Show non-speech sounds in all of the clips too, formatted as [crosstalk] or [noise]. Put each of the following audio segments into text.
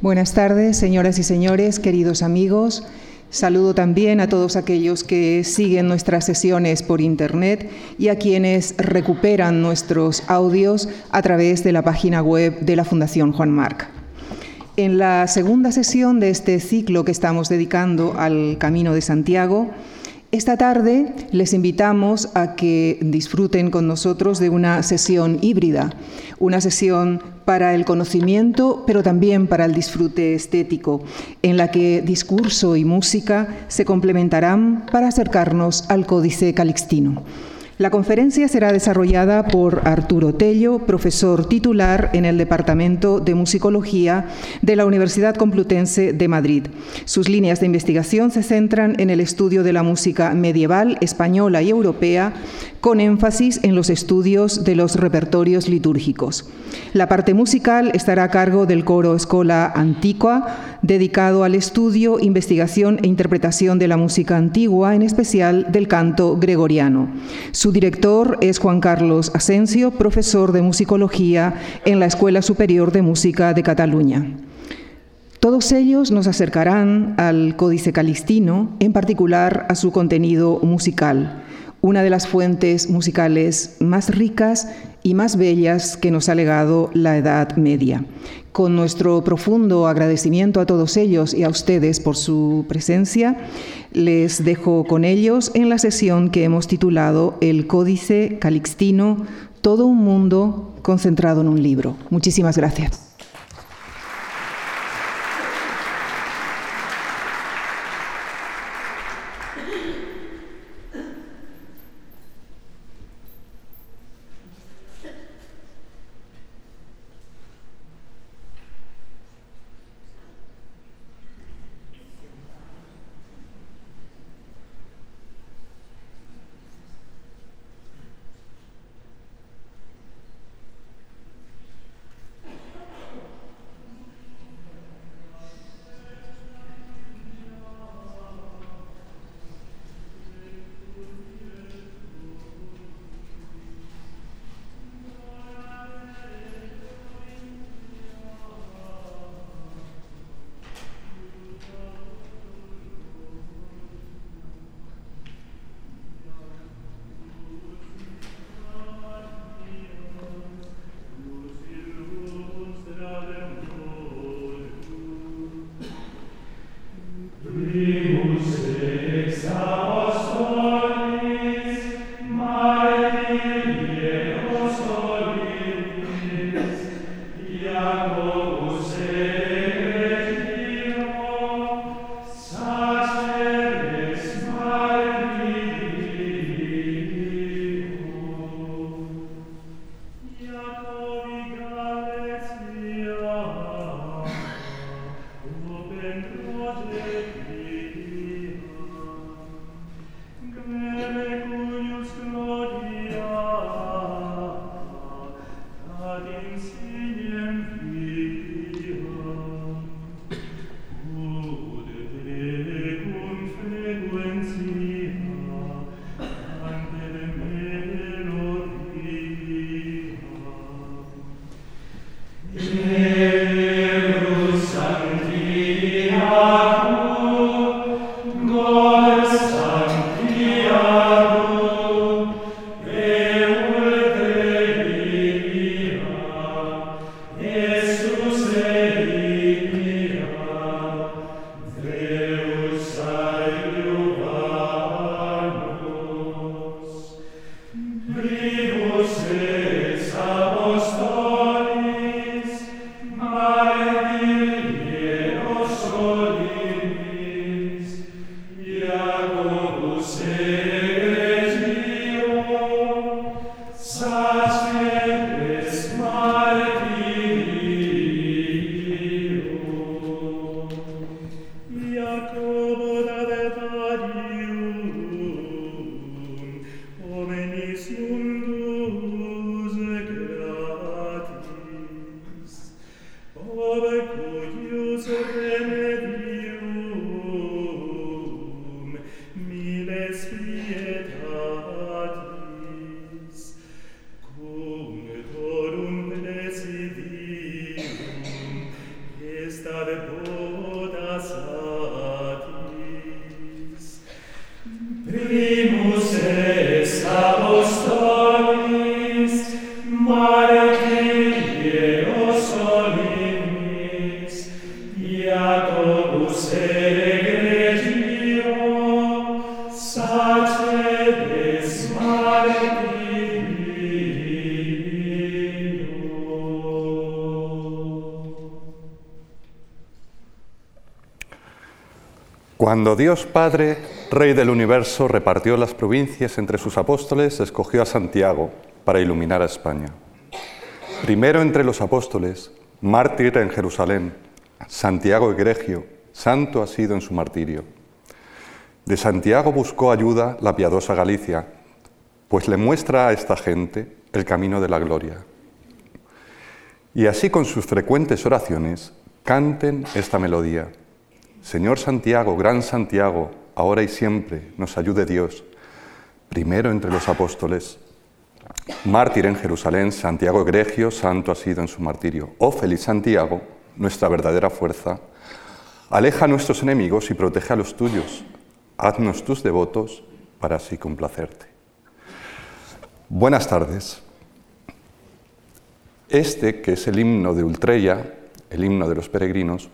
Buenas tardes, señoras y señores, queridos amigos. Saludo también a todos aquellos que siguen nuestras sesiones por Internet y a quienes recuperan nuestros audios a través de la página web de la Fundación Juan Marc. En la segunda sesión de este ciclo que estamos dedicando al Camino de Santiago, esta tarde les invitamos a que disfruten con nosotros de una sesión híbrida, una sesión para el conocimiento, pero también para el disfrute estético, en la que discurso y música se complementarán para acercarnos al Códice Calixtino. La conferencia será desarrollada por Arturo Tello, profesor titular en el Departamento de Musicología de la Universidad Complutense de Madrid. Sus líneas de investigación se centran en el estudio de la música medieval, española y europea, con énfasis en los estudios de los repertorios litúrgicos. La parte musical estará a cargo del coro Escola Antigua, dedicado al estudio, investigación e interpretación de la música antigua, en especial del canto gregoriano. Su director es Juan Carlos Asensio, profesor de musicología en la Escuela Superior de Música de Cataluña. Todos ellos nos acercarán al Códice Calistino, en particular a su contenido musical una de las fuentes musicales más ricas y más bellas que nos ha legado la Edad Media. Con nuestro profundo agradecimiento a todos ellos y a ustedes por su presencia, les dejo con ellos en la sesión que hemos titulado El Códice Calixtino, todo un mundo concentrado en un libro. Muchísimas gracias. Cuando Dios Padre, Rey del universo, repartió las provincias entre sus apóstoles, escogió a Santiago para iluminar a España. Primero entre los apóstoles, mártir en Jerusalén, Santiago egregio, santo ha sido en su martirio. De Santiago buscó ayuda la piadosa Galicia, pues le muestra a esta gente el camino de la gloria. Y así con sus frecuentes oraciones canten esta melodía. Señor Santiago, gran Santiago, ahora y siempre, nos ayude Dios. Primero entre los apóstoles, mártir en Jerusalén, Santiago egregio, santo ha sido en su martirio. Oh feliz Santiago, nuestra verdadera fuerza, aleja a nuestros enemigos y protege a los tuyos. Haznos tus devotos para así complacerte. Buenas tardes. Este, que es el himno de Ultreya, el himno de los peregrinos,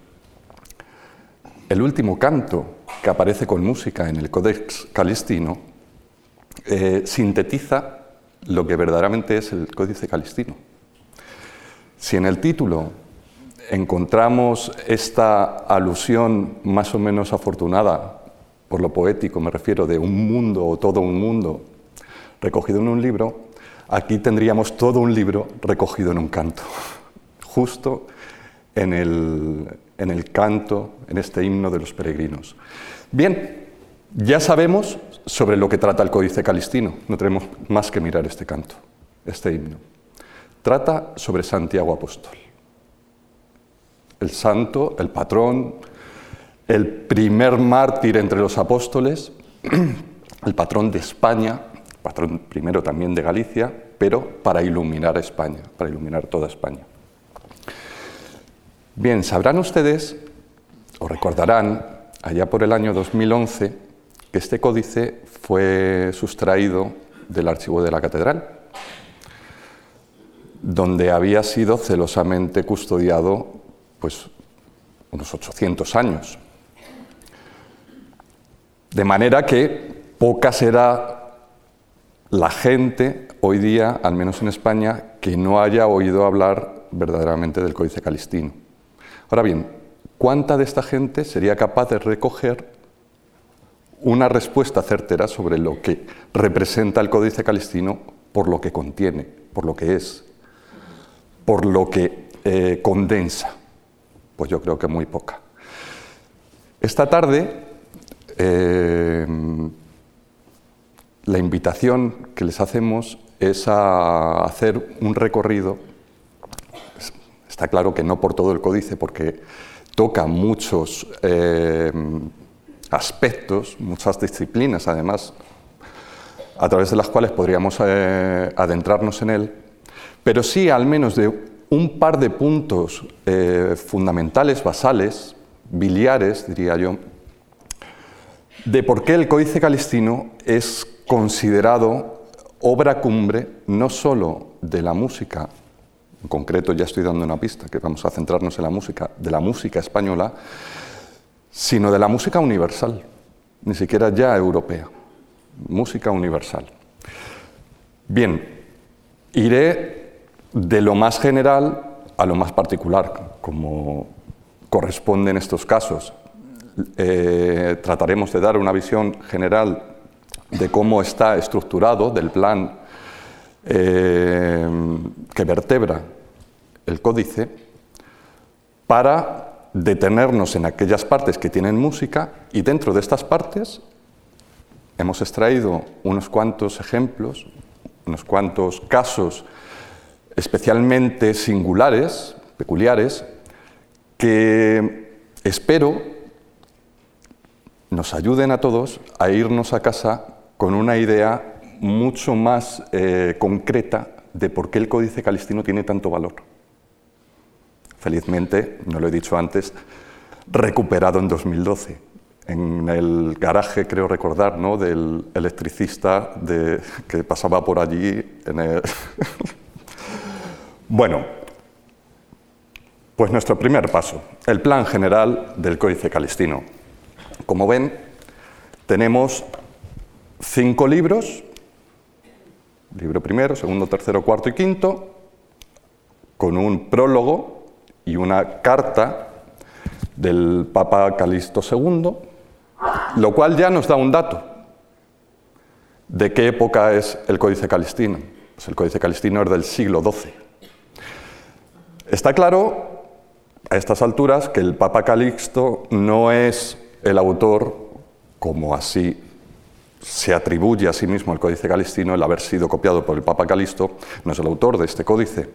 el último canto que aparece con música en el Codex Calistino eh, sintetiza lo que verdaderamente es el Códice Calistino. Si en el título encontramos esta alusión más o menos afortunada, por lo poético me refiero, de un mundo o todo un mundo recogido en un libro, aquí tendríamos todo un libro recogido en un canto, [laughs] justo en el, en el canto, en este himno de los peregrinos. Bien, ya sabemos sobre lo que trata el Códice Calistino, no tenemos más que mirar este canto, este himno. Trata sobre Santiago Apóstol, el santo, el patrón, el primer mártir entre los apóstoles, [clears throat] el patrón de España, patrón primero también de Galicia, pero para iluminar España, para iluminar toda España. Bien, sabrán ustedes, o recordarán, allá por el año 2011, que este códice fue sustraído del archivo de la catedral, donde había sido celosamente custodiado pues, unos 800 años. De manera que poca será la gente hoy día, al menos en España, que no haya oído hablar verdaderamente del Códice Calistino. Ahora bien, ¿cuánta de esta gente sería capaz de recoger una respuesta certera sobre lo que representa el Códice Calistino por lo que contiene, por lo que es, por lo que eh, condensa? Pues yo creo que muy poca. Esta tarde, eh, la invitación que les hacemos es a hacer un recorrido Está claro que no por todo el códice, porque toca muchos eh, aspectos, muchas disciplinas, además, a través de las cuales podríamos eh, adentrarnos en él, pero sí al menos de un par de puntos eh, fundamentales, basales, biliares, diría yo, de por qué el Códice Calistino es considerado obra cumbre no sólo de la música en concreto ya estoy dando una pista, que vamos a centrarnos en la música, de la música española, sino de la música universal, ni siquiera ya europea, música universal. Bien, iré de lo más general a lo más particular, como corresponde en estos casos. Eh, trataremos de dar una visión general de cómo está estructurado, del plan eh, que vertebra el códice para detenernos en aquellas partes que tienen música y dentro de estas partes hemos extraído unos cuantos ejemplos, unos cuantos casos especialmente singulares, peculiares, que espero nos ayuden a todos a irnos a casa con una idea mucho más eh, concreta de por qué el Códice Calistino tiene tanto valor. felizmente, no lo he dicho antes, recuperado en 2012. En el garaje, creo recordar, ¿no? del electricista de, que pasaba por allí. [laughs] bueno, pues nuestro primer paso, el plan general del Códice Calistino. Como ven, tenemos cinco libros, libro primero, segundo, tercero, cuarto y quinto, con un prólogo y una carta del Papa Calixto II, lo cual ya nos da un dato. ¿De qué época es el Códice Calistino? Pues el Códice Calistino es del siglo XII. Está claro a estas alturas que el Papa Calixto no es el autor, como así se atribuye a sí mismo el Códice Calistino, el haber sido copiado por el Papa Calixto, no es el autor de este códice,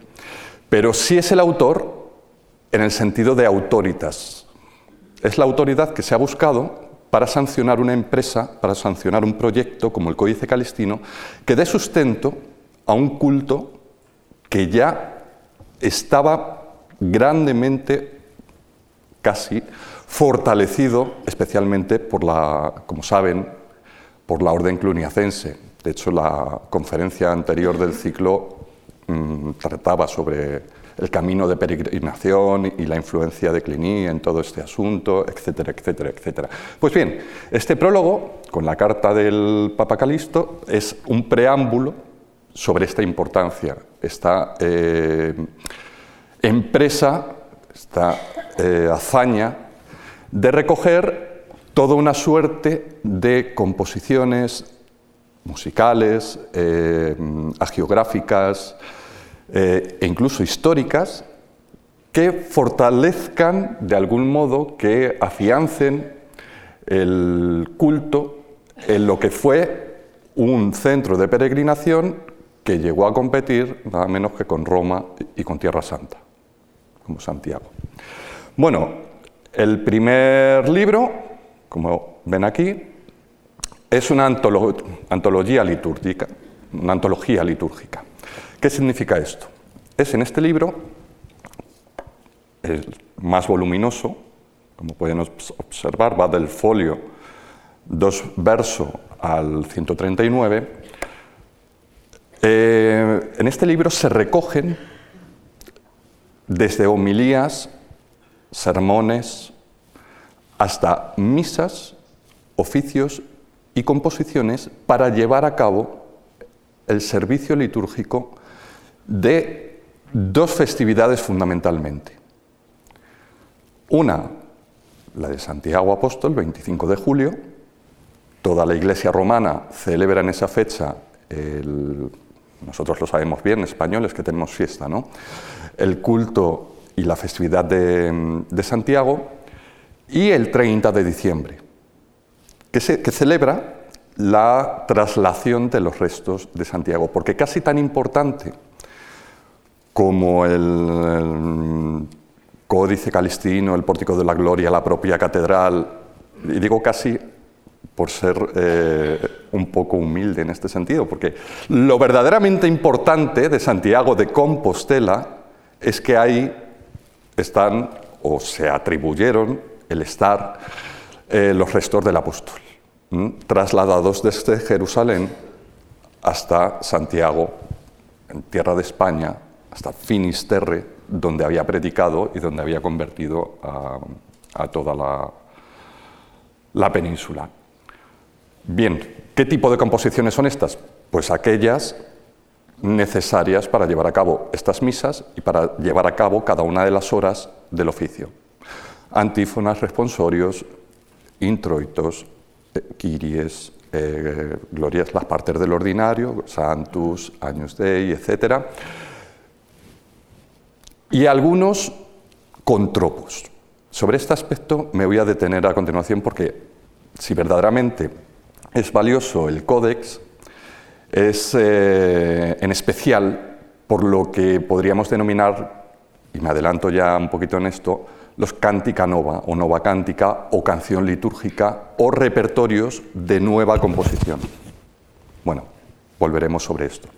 pero sí es el autor en el sentido de autoritas. Es la autoridad que se ha buscado para sancionar una empresa, para sancionar un proyecto como el Códice Calistino, que dé sustento a un culto que ya estaba grandemente, casi, fortalecido, especialmente por la, como saben, por la orden cluniacense. De hecho, la conferencia anterior del ciclo mm, trataba sobre el camino de peregrinación y la influencia de Cluny en todo este asunto, etcétera, etcétera, etcétera. Pues bien, este prólogo, con la carta del Papa Calisto, es un preámbulo sobre esta importancia, esta eh, empresa, esta eh, hazaña de recoger toda una suerte de composiciones musicales, eh, eh, e incluso históricas que fortalezcan de algún modo, que afiancen el culto en lo que fue un centro de peregrinación que llegó a competir nada menos que con Roma y con Tierra Santa, como Santiago. Bueno, el primer libro, como ven aquí, es una antología litúrgica, una antología litúrgica. ¿Qué significa esto? Es en este libro, el más voluminoso, como pueden observar, va del folio 2 verso al 139. Eh, en este libro se recogen desde homilías, sermones, hasta misas, oficios y composiciones para llevar a cabo el servicio litúrgico de dos festividades fundamentalmente. Una, la de Santiago Apóstol, 25 de julio. Toda la Iglesia romana celebra en esa fecha, nosotros lo sabemos bien, españoles que tenemos fiesta, ¿no? el culto y la festividad de, Santiago, y el 30 de diciembre, que, celebra la traslación de los restos de Santiago, porque casi tan importante como el, Códice Calistino, el Pórtico de la Gloria, la propia catedral, y digo casi por ser eh, un poco humilde en este sentido, porque lo verdaderamente importante de Santiago de Compostela es que ahí están o se atribuyeron el estar eh, los restos del apóstol, trasladados desde Jerusalén hasta Santiago, en tierra de España, hasta Finisterre, donde había predicado y donde había convertido a, toda la, la península. Bien, ¿qué tipo de composiciones son estas? Pues aquellas necesarias para llevar a cabo estas misas y para llevar a cabo cada una de las horas del oficio. Antífonas, responsorios, introitos, quiries, eh, eh, glorias, las partes del ordinario, santus, años dei, etcétera y algunos con tropos. Sobre este aspecto me voy a detener a continuación porque si verdaderamente es valioso el códex, es eh, en especial por lo que podríamos denominar, y me adelanto ya un poquito en esto, los cántica nova o nova cántica o canción litúrgica o repertorios de nueva composición. Bueno, volveremos sobre esto,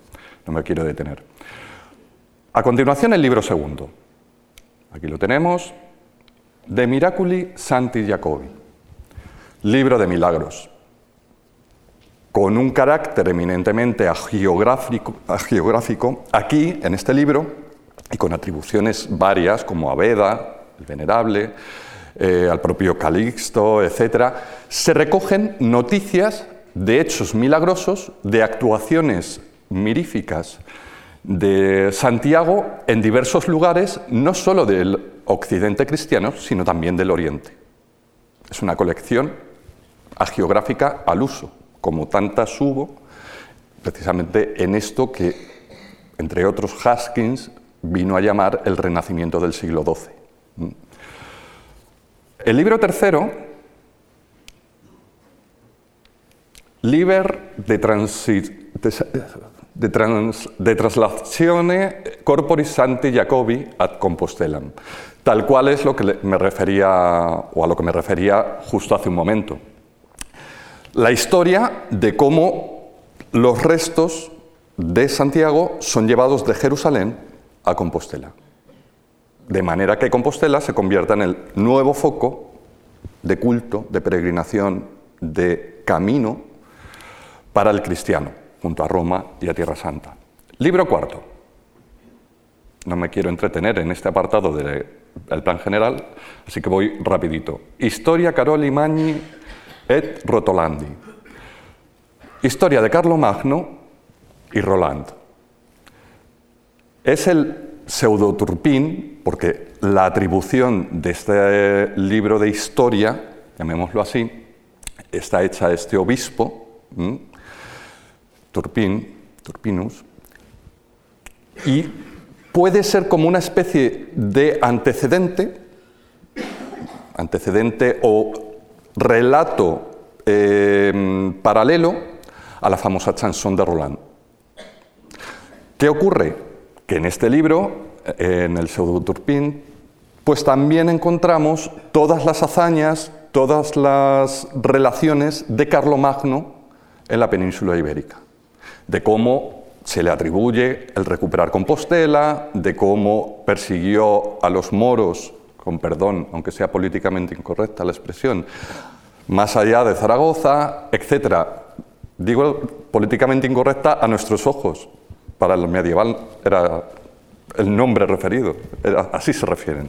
no me quiero detener. A continuación, el libro segundo. Aquí lo tenemos. De Miraculi Santi Jacobi. Libro de milagros. Con un carácter eminentemente agiográfico, aquí, en este libro, y con atribuciones varias como a Veda, el Venerable, eh, al propio Calixto, etc., se recogen noticias de hechos milagrosos, de actuaciones miríficas de Santiago en diversos lugares, no solo del occidente cristiano, sino también del oriente. Es una colección agiográfica al uso, como tantas hubo, precisamente en esto que, entre otros, Haskins vino a llamar el renacimiento del siglo XII. El libro tercero, Liber de, de, trans, de corporis santi Jacobi ad Compostellam, tal cual es lo que me refería, o a lo que me refería justo hace un momento. La historia de cómo los restos de Santiago son llevados de Jerusalén a Compostela de manera que Compostela se convierta en el nuevo foco de culto, de peregrinación, de camino para el cristiano, junto a Roma y a Tierra Santa. Libro cuarto. No me quiero entretener en este apartado del plan general, así que voy rapidito. Historia Caroli Magni et Rotolandi. Historia de Carlo Magno y Roland. Es el pseudoturpín, porque la atribución de este libro de historia, llamémoslo así, está hecha a este obispo, Turpín, Turpinus, y puede ser como una especie de antecedente, antecedente o relato eh, paralelo a la famosa chanson de Roland. ¿Qué ocurre? En este libro, en el Pseudo-Turpín, pues también encontramos todas las hazañas, todas las relaciones de Carlomagno en la península ibérica, de cómo se le atribuye el recuperar Compostela, de cómo persiguió a los moros, con perdón, aunque sea políticamente incorrecta la expresión, más allá de Zaragoza, etc. Digo políticamente incorrecta a nuestros ojos, para el medieval era el nombre referido, así se refieren.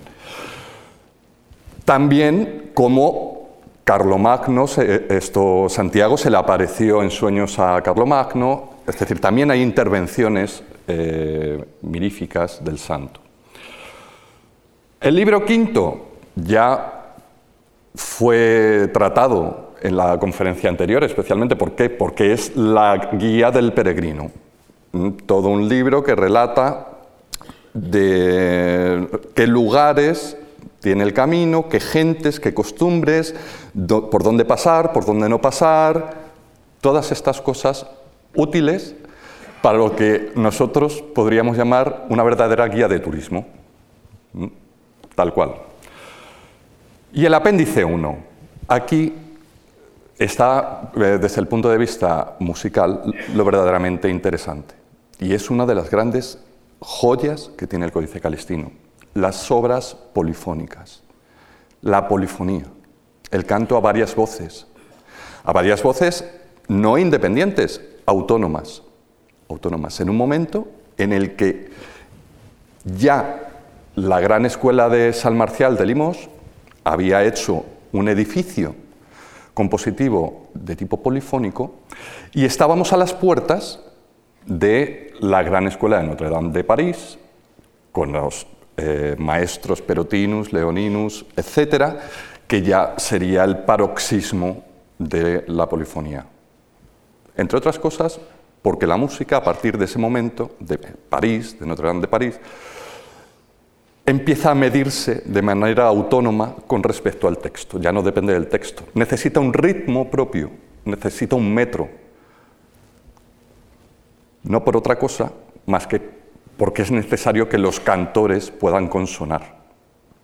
También como Carlomagno, esto, Santiago se le apareció en sueños a Carlomagno, es decir, también hay intervenciones eh, miríficas del santo. El libro quinto ya fue tratado en la conferencia anterior, especialmente ¿por qué? porque es la guía del peregrino todo un libro que relata de qué lugares tiene el camino, qué gentes, qué costumbres, por dónde pasar, por dónde no pasar, todas estas cosas útiles para lo que nosotros podríamos llamar una verdadera guía de turismo, tal cual. Y el apéndice 1. Aquí está, eh, desde el punto de vista musical, lo verdaderamente interesante. Y es una de las grandes joyas que tiene el Códice Calistino, las obras polifónicas, la polifonía, el canto a varias voces, a varias voces no independientes, autónomas, autónomas, en un momento en el que ya la gran escuela de San Marcial de Limos había hecho un edificio compositivo de tipo polifónico y estábamos a las puertas de la Gran Escuela de Notre Dame de París, con los eh, maestros Perotinus, Leoninus, etcétera, que ya sería el paroxismo de la polifonía. Entre otras cosas, porque la música, a partir de ese momento, de París, de Notre Dame de París, empieza a medirse de manera autónoma con respecto al texto, ya no depende del texto. Necesita un ritmo propio, necesita un metro, no por otra cosa más que porque es necesario que los cantores puedan consonar.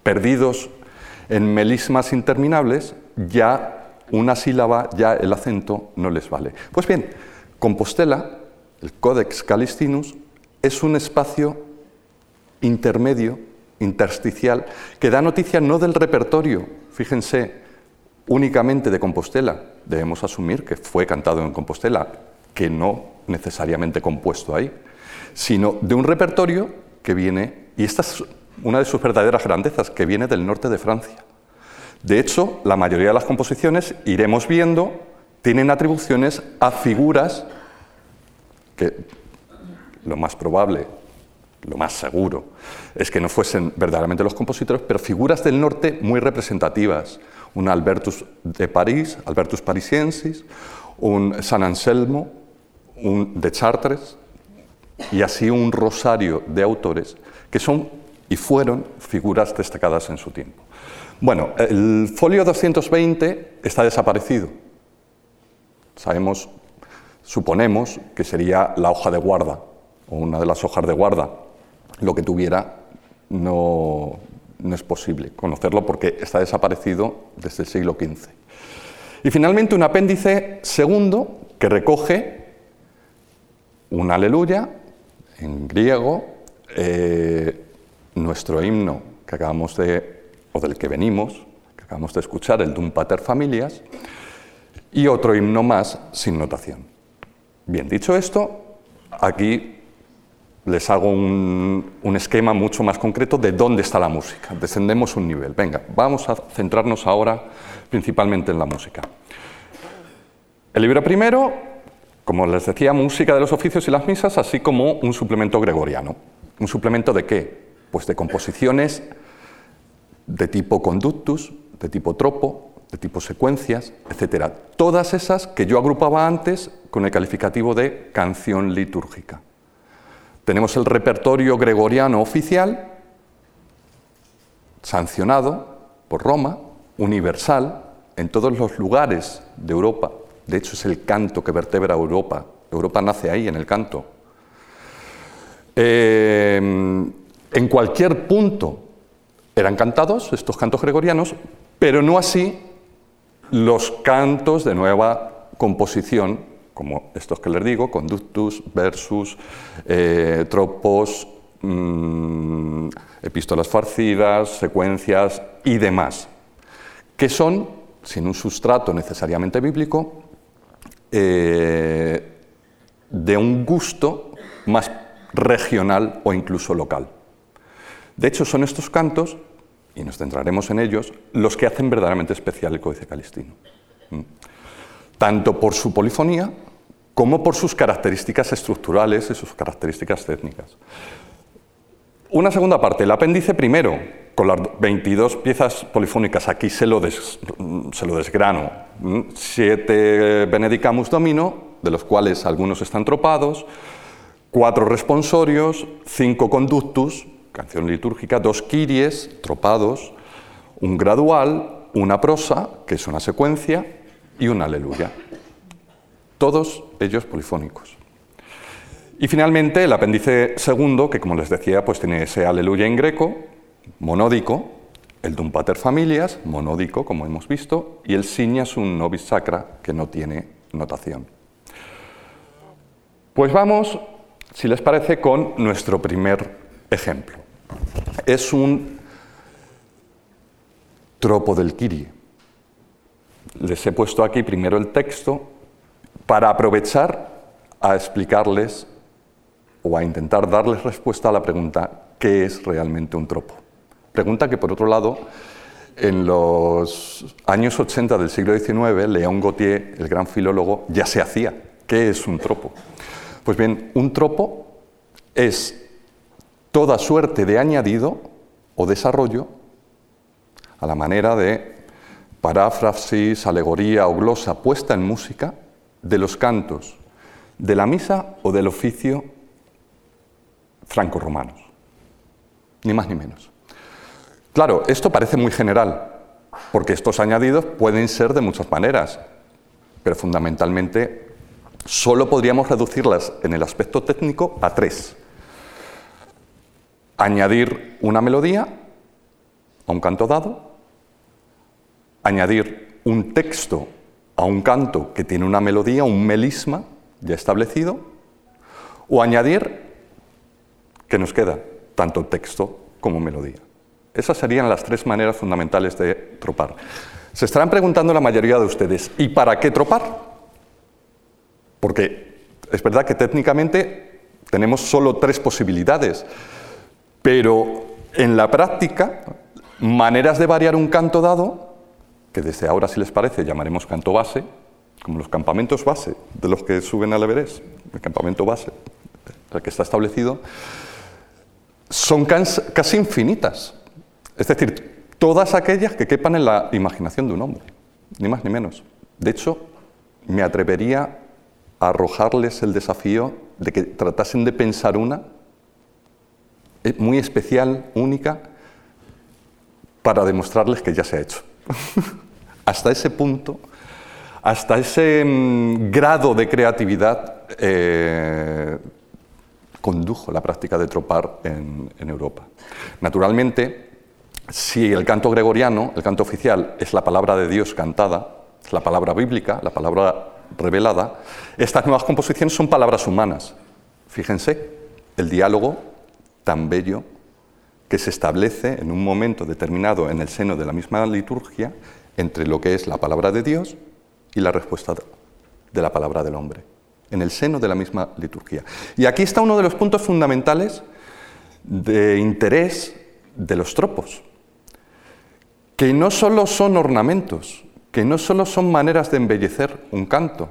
Perdidos en melismas interminables, ya una sílaba, ya el acento no les vale. Pues bien, Compostela, el Codex Calistinus, es un espacio intermedio intersticial que da noticia no del repertorio, fíjense, únicamente de Compostela. Debemos asumir que fue cantado en Compostela, que no necesariamente compuesto ahí, sino de un repertorio que viene, y esta es una de sus verdaderas grandezas, que viene del norte de Francia. De hecho, la mayoría de las composiciones, iremos viendo, tienen atribuciones a figuras que lo más probable, lo más seguro, es que no fuesen verdaderamente los compositores, pero figuras del norte muy representativas. Un Albertus de París, Albertus Parisiensis, un San Anselmo, un de Chartres, y así un rosario de autores que son y fueron figuras destacadas en su tiempo. Bueno, el folio 220 está desaparecido. Sabemos, suponemos que sería la hoja de guarda o una de las hojas de guarda. Lo que tuviera no, no es posible conocerlo porque está desaparecido desde el siglo XV. Y finalmente un apéndice segundo que recoge un aleluya en griego, eh, nuestro himno que acabamos de, o del que venimos, que acabamos de escuchar, el Dum Pater Familias, y otro himno más sin notación. Bien, dicho esto, aquí les hago un, un, esquema mucho más concreto de dónde está la música. Descendemos un nivel. Venga, vamos a centrarnos ahora principalmente en la música. El libro primero como les decía, música de los oficios y las misas, así como un suplemento gregoriano. ¿Un suplemento de qué? Pues de composiciones de tipo conductus, de tipo tropo, de tipo secuencias, etc. Todas esas que yo agrupaba antes con el calificativo de canción litúrgica. Tenemos el repertorio gregoriano oficial, sancionado por Roma, universal, en todos los lugares de Europa de hecho, es el canto que vertebra Europa. Europa nace ahí, en el canto. Eh, en cualquier punto eran cantados estos cantos gregorianos, pero no así los cantos de nueva composición, como estos que les digo, conductus, versus, eh, tropos, mm, epístolas farcidas, secuencias y demás, que son, sin un sustrato necesariamente bíblico, eh, de un gusto más regional o incluso local. De hecho, son estos cantos, y nos centraremos en ellos, los que hacen verdaderamente especial el Códice Calistino. Tanto por su polifonía como por sus características estructurales y sus características técnicas. Una segunda parte, el apéndice primero, con las 22 piezas polifónicas, aquí se lo, se lo desgrano. Siete Benedicamus Domino, de los cuales algunos están tropados, cuatro responsorios, cinco conductus, canción litúrgica, dos kiries, tropados, un gradual, una prosa, que es una secuencia, y una aleluya. Todos ellos polifónicos. Y finalmente el apéndice segundo, que como les decía, pues tiene ese aleluya en greco, monódico, el Dum Pater Familias, monódico, como hemos visto, y el un Nobis Sacra, que no tiene notación. Pues vamos, si les parece, con nuestro primer ejemplo. Es un tropo del Kiri. Les he puesto aquí primero el texto para aprovechar a explicarles o a intentar darles respuesta a la pregunta ¿qué es realmente un tropo? Pregunta que, por otro lado, en los años 80 del siglo XIX, León Gautier, el gran filólogo, ya se hacía. ¿Qué es un tropo? Pues bien, un tropo es toda suerte de añadido o desarrollo a la manera de paráfrasis, alegoría o glosa puesta en música de los cantos de la misa o del oficio franco-romanos. Ni más ni menos. Claro, esto parece muy general, porque estos añadidos pueden ser de muchas maneras, pero fundamentalmente solo podríamos reducirlas en el aspecto técnico a tres. Añadir una melodía a un canto dado, añadir un texto a un canto que tiene una melodía, un melisma ya establecido, o añadir, que nos queda? Tanto texto como melodía. Esas serían las tres maneras fundamentales de tropar. Se estarán preguntando la mayoría de ustedes, ¿y para qué tropar? Porque es verdad que técnicamente tenemos solo tres posibilidades, pero en la práctica, maneras de variar un canto dado, que desde ahora, si les parece, llamaremos canto base, como los campamentos base de los que suben al Everest, el campamento base, el que está establecido, son casi infinitas. Es decir, todas aquellas que quepan en la imaginación de un hombre, ni más ni menos. De hecho, me atrevería a arrojarles el desafío de que tratasen de pensar una eh, muy especial, única, para demostrarles que ya se ha hecho. [laughs] hasta ese punto, hasta ese mm, grado de creatividad eh, condujo la práctica de tropar en, Europa. Naturalmente, si el canto gregoriano, el canto oficial, es la palabra de Dios cantada, es la palabra bíblica, la palabra revelada, estas nuevas composiciones son palabras humanas. Fíjense, el diálogo tan bello que se establece en un momento determinado en el seno de la misma liturgia entre lo que es la palabra de Dios y la respuesta de la palabra del hombre en el seno de la misma liturgia. Y aquí está uno de los puntos fundamentales de interés de los tropos, que no solo son ornamentos, que no solo son maneras de embellecer un canto,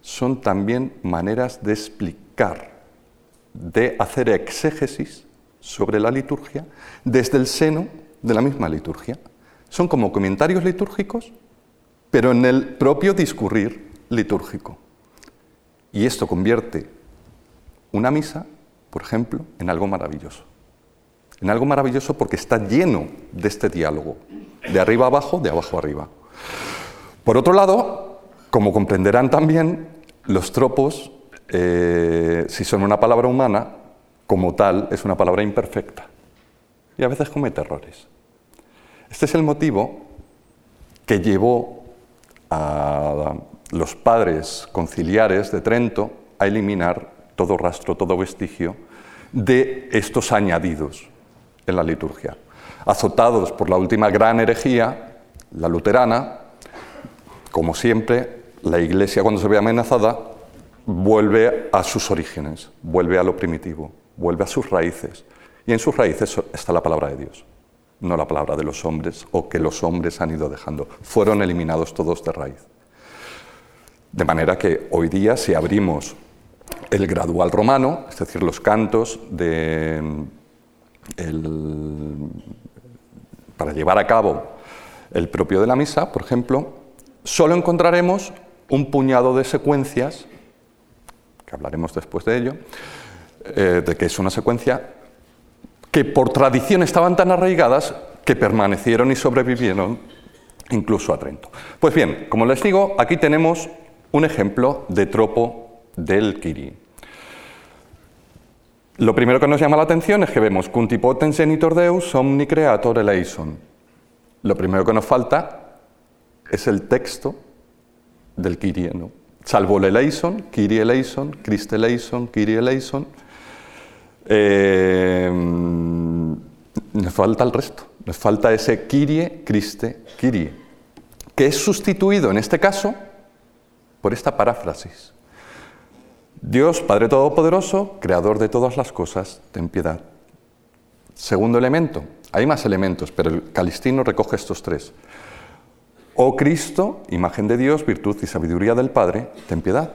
son también maneras de explicar, de hacer exégesis sobre la liturgia desde el seno de la misma liturgia. Son como comentarios litúrgicos, pero en el propio discurrir litúrgico. Y esto convierte una misa, por ejemplo, en algo maravilloso. En algo maravilloso porque está lleno de este diálogo, de arriba abajo, de abajo arriba. Por otro lado, como comprenderán también, los tropos, eh, si son una palabra humana, como tal, es una palabra imperfecta y a veces comete errores. Este es el motivo que llevó a los padres conciliares de Trento a eliminar todo rastro, todo vestigio de estos añadidos en la liturgia. Azotados por la última gran herejía, la luterana, como siempre, la Iglesia cuando se ve amenazada vuelve a sus orígenes, vuelve a lo primitivo, vuelve a sus raíces. Y en sus raíces está la palabra de Dios, no la palabra de los hombres o que los hombres han ido dejando. Fueron eliminados todos de raíz. De manera que hoy día, si abrimos el gradual romano, es decir, los cantos para llevar a cabo el propio de la misa, por ejemplo, solo encontraremos un puñado de secuencias, que hablaremos después de ello, eh, de que es una secuencia que por tradición estaban tan arraigadas que permanecieron y sobrevivieron incluso a Trento. Pues bien, como les digo, aquí tenemos un ejemplo de tropo del Kiri. Lo primero que nos llama la atención es que vemos Cuntipotens genitor Deus omni creator eleison. Lo primero que nos falta es el texto del Kyrie, ¿no? Salvo el eleison, Kyrie eleison, Christ eleison, Kyrie eleison. Eh, nos falta el resto. Nos falta ese Kyrie, Christe, Kyrie, que es sustituido en este caso por esta paráfrasis. Dios, Padre Todopoderoso, Creador de todas las cosas, ten piedad. Segundo elemento, hay más elementos, pero el Calistino recoge estos tres. Oh Cristo, imagen de Dios, virtud y sabiduría del Padre, ten piedad.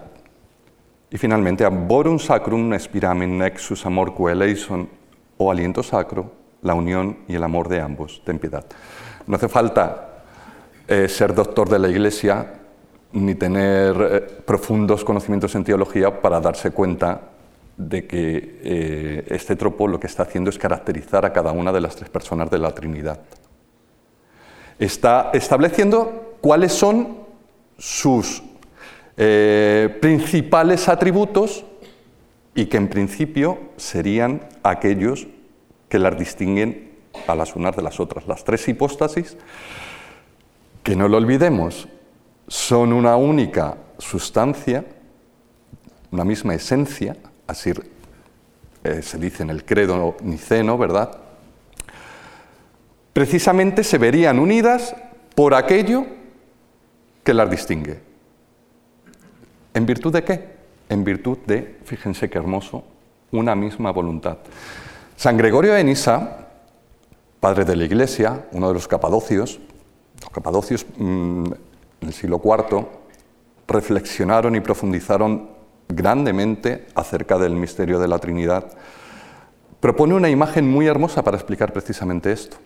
Y finalmente, Aborum Sacrum Spiramen Nexus Amor Eleison, o aliento sacro, la unión y el amor de ambos, ten piedad. No hace falta eh, ser doctor de la Iglesia ni tener eh, profundos conocimientos en teología para darse cuenta de que eh, este tropo lo que está haciendo es caracterizar a cada una de las tres personas de la Trinidad. Está estableciendo cuáles son sus eh, principales atributos y que en principio serían aquellos que las distinguen a las unas de las otras. Las tres hipóstasis, que no lo olvidemos, son una única sustancia, una misma esencia, así eh, se dice en el credo niceno, ¿verdad? precisamente se verían unidas por aquello que las distingue. ¿En virtud de qué? En virtud de, fíjense qué hermoso, una misma voluntad. San Gregorio de Nisa, padre de la Iglesia, uno de los capadocios, los capadocios mm, en el siglo IV, reflexionaron y profundizaron grandemente acerca del misterio de la Trinidad, propone una imagen muy hermosa para explicar precisamente esto.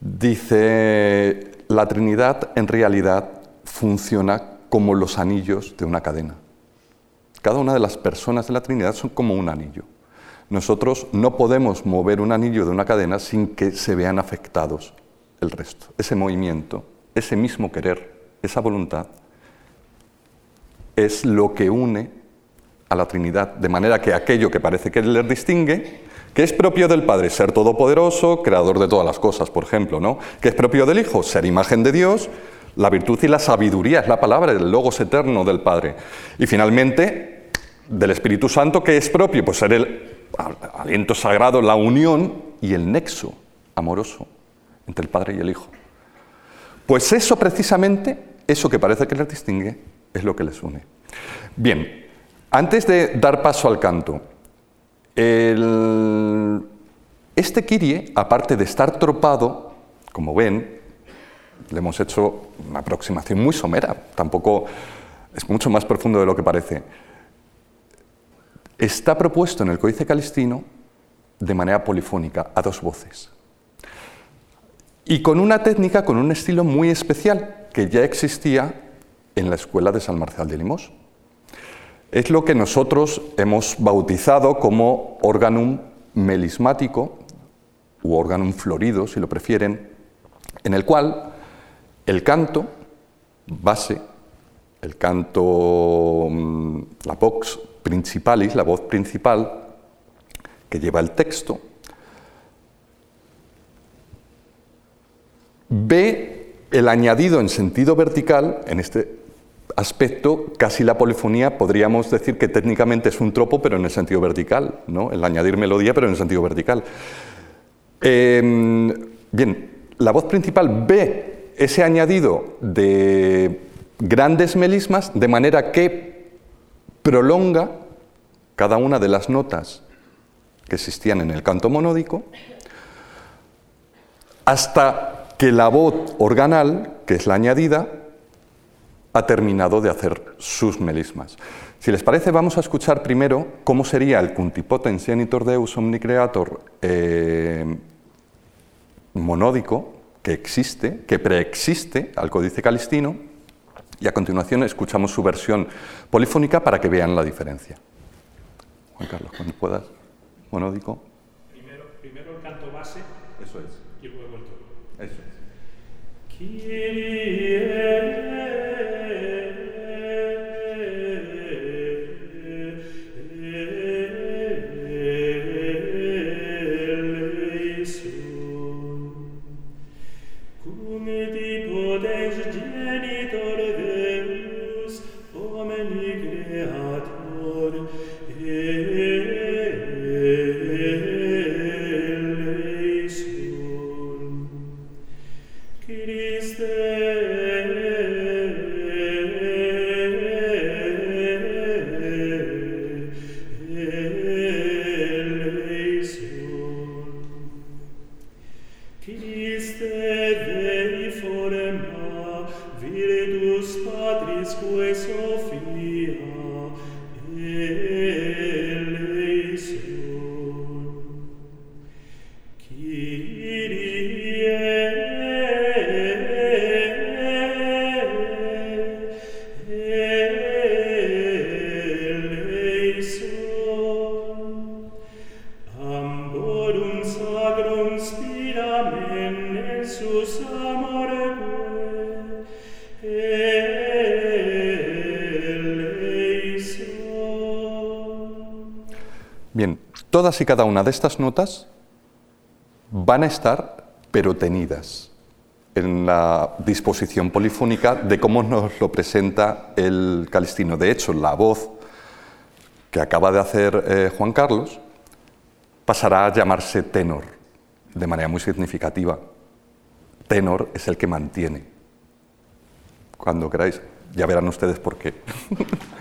Dice, la Trinidad en realidad funciona como los anillos de una cadena. Cada una de las personas de la Trinidad son como un anillo. Nosotros no podemos mover un anillo de una cadena sin que se vean afectados el resto. Ese movimiento, ese mismo querer, esa voluntad, es lo que une a la Trinidad, de manera que aquello que parece que les distingue, que es propio del Padre, ser todopoderoso, creador de todas las cosas, por ejemplo, ¿no? Que es propio del Hijo, ser imagen de Dios, la virtud y la sabiduría es la palabra, el logos eterno del Padre. Y finalmente, del Espíritu Santo, que es propio, pues ser el aliento sagrado, la unión y el nexo amoroso entre el Padre y el Hijo. Pues eso precisamente, eso que parece que les distingue, es lo que les une. Bien, antes de dar paso al canto, este Kirie, aparte de estar tropado, como ven, le hemos hecho una aproximación muy somera, tampoco es mucho más profundo de lo que parece. Está propuesto en el Códice Calistino de manera polifónica, a dos voces. Y con una técnica, con un estilo muy especial, que ya existía en la escuela de San Marcial de Limos. Es lo que nosotros hemos bautizado como organum melismático u organum florido, si lo prefieren, en el cual el canto base, el canto, mm, la vox principalis, la voz principal que lleva el texto, ve el añadido en sentido vertical, en este aspecto, casi la polifonía podríamos decir que técnicamente es un tropo, pero en el sentido vertical, ¿no? el añadir melodía, pero en el sentido vertical. Em, bien, la voz principal ve ese añadido de grandes melismas de manera que prolonga cada una de las notas que existían en el canto monódico hasta que la voz organal, que es la añadida, ha terminado de hacer sus melismas. Si les parece, vamos a escuchar primero cómo sería el cuntipotens genitor deus omnicreator eh, monódico que existe, que preexiste al códice calistino, y a continuación escuchamos su versión polifónica para que vean la diferencia. Juan Carlos, cuando puedas, monódico. Kyrie todas y cada una de estas notas van a estar pero tenidas en la disposición polifónica de cómo nos lo presenta el calistino. De hecho, la voz que acaba de hacer eh, Juan Carlos pasará a llamarse tenor. de manera muy significativa. Tenor es el que mantiene. Cuando queráis, ya verán ustedes por qué. [laughs]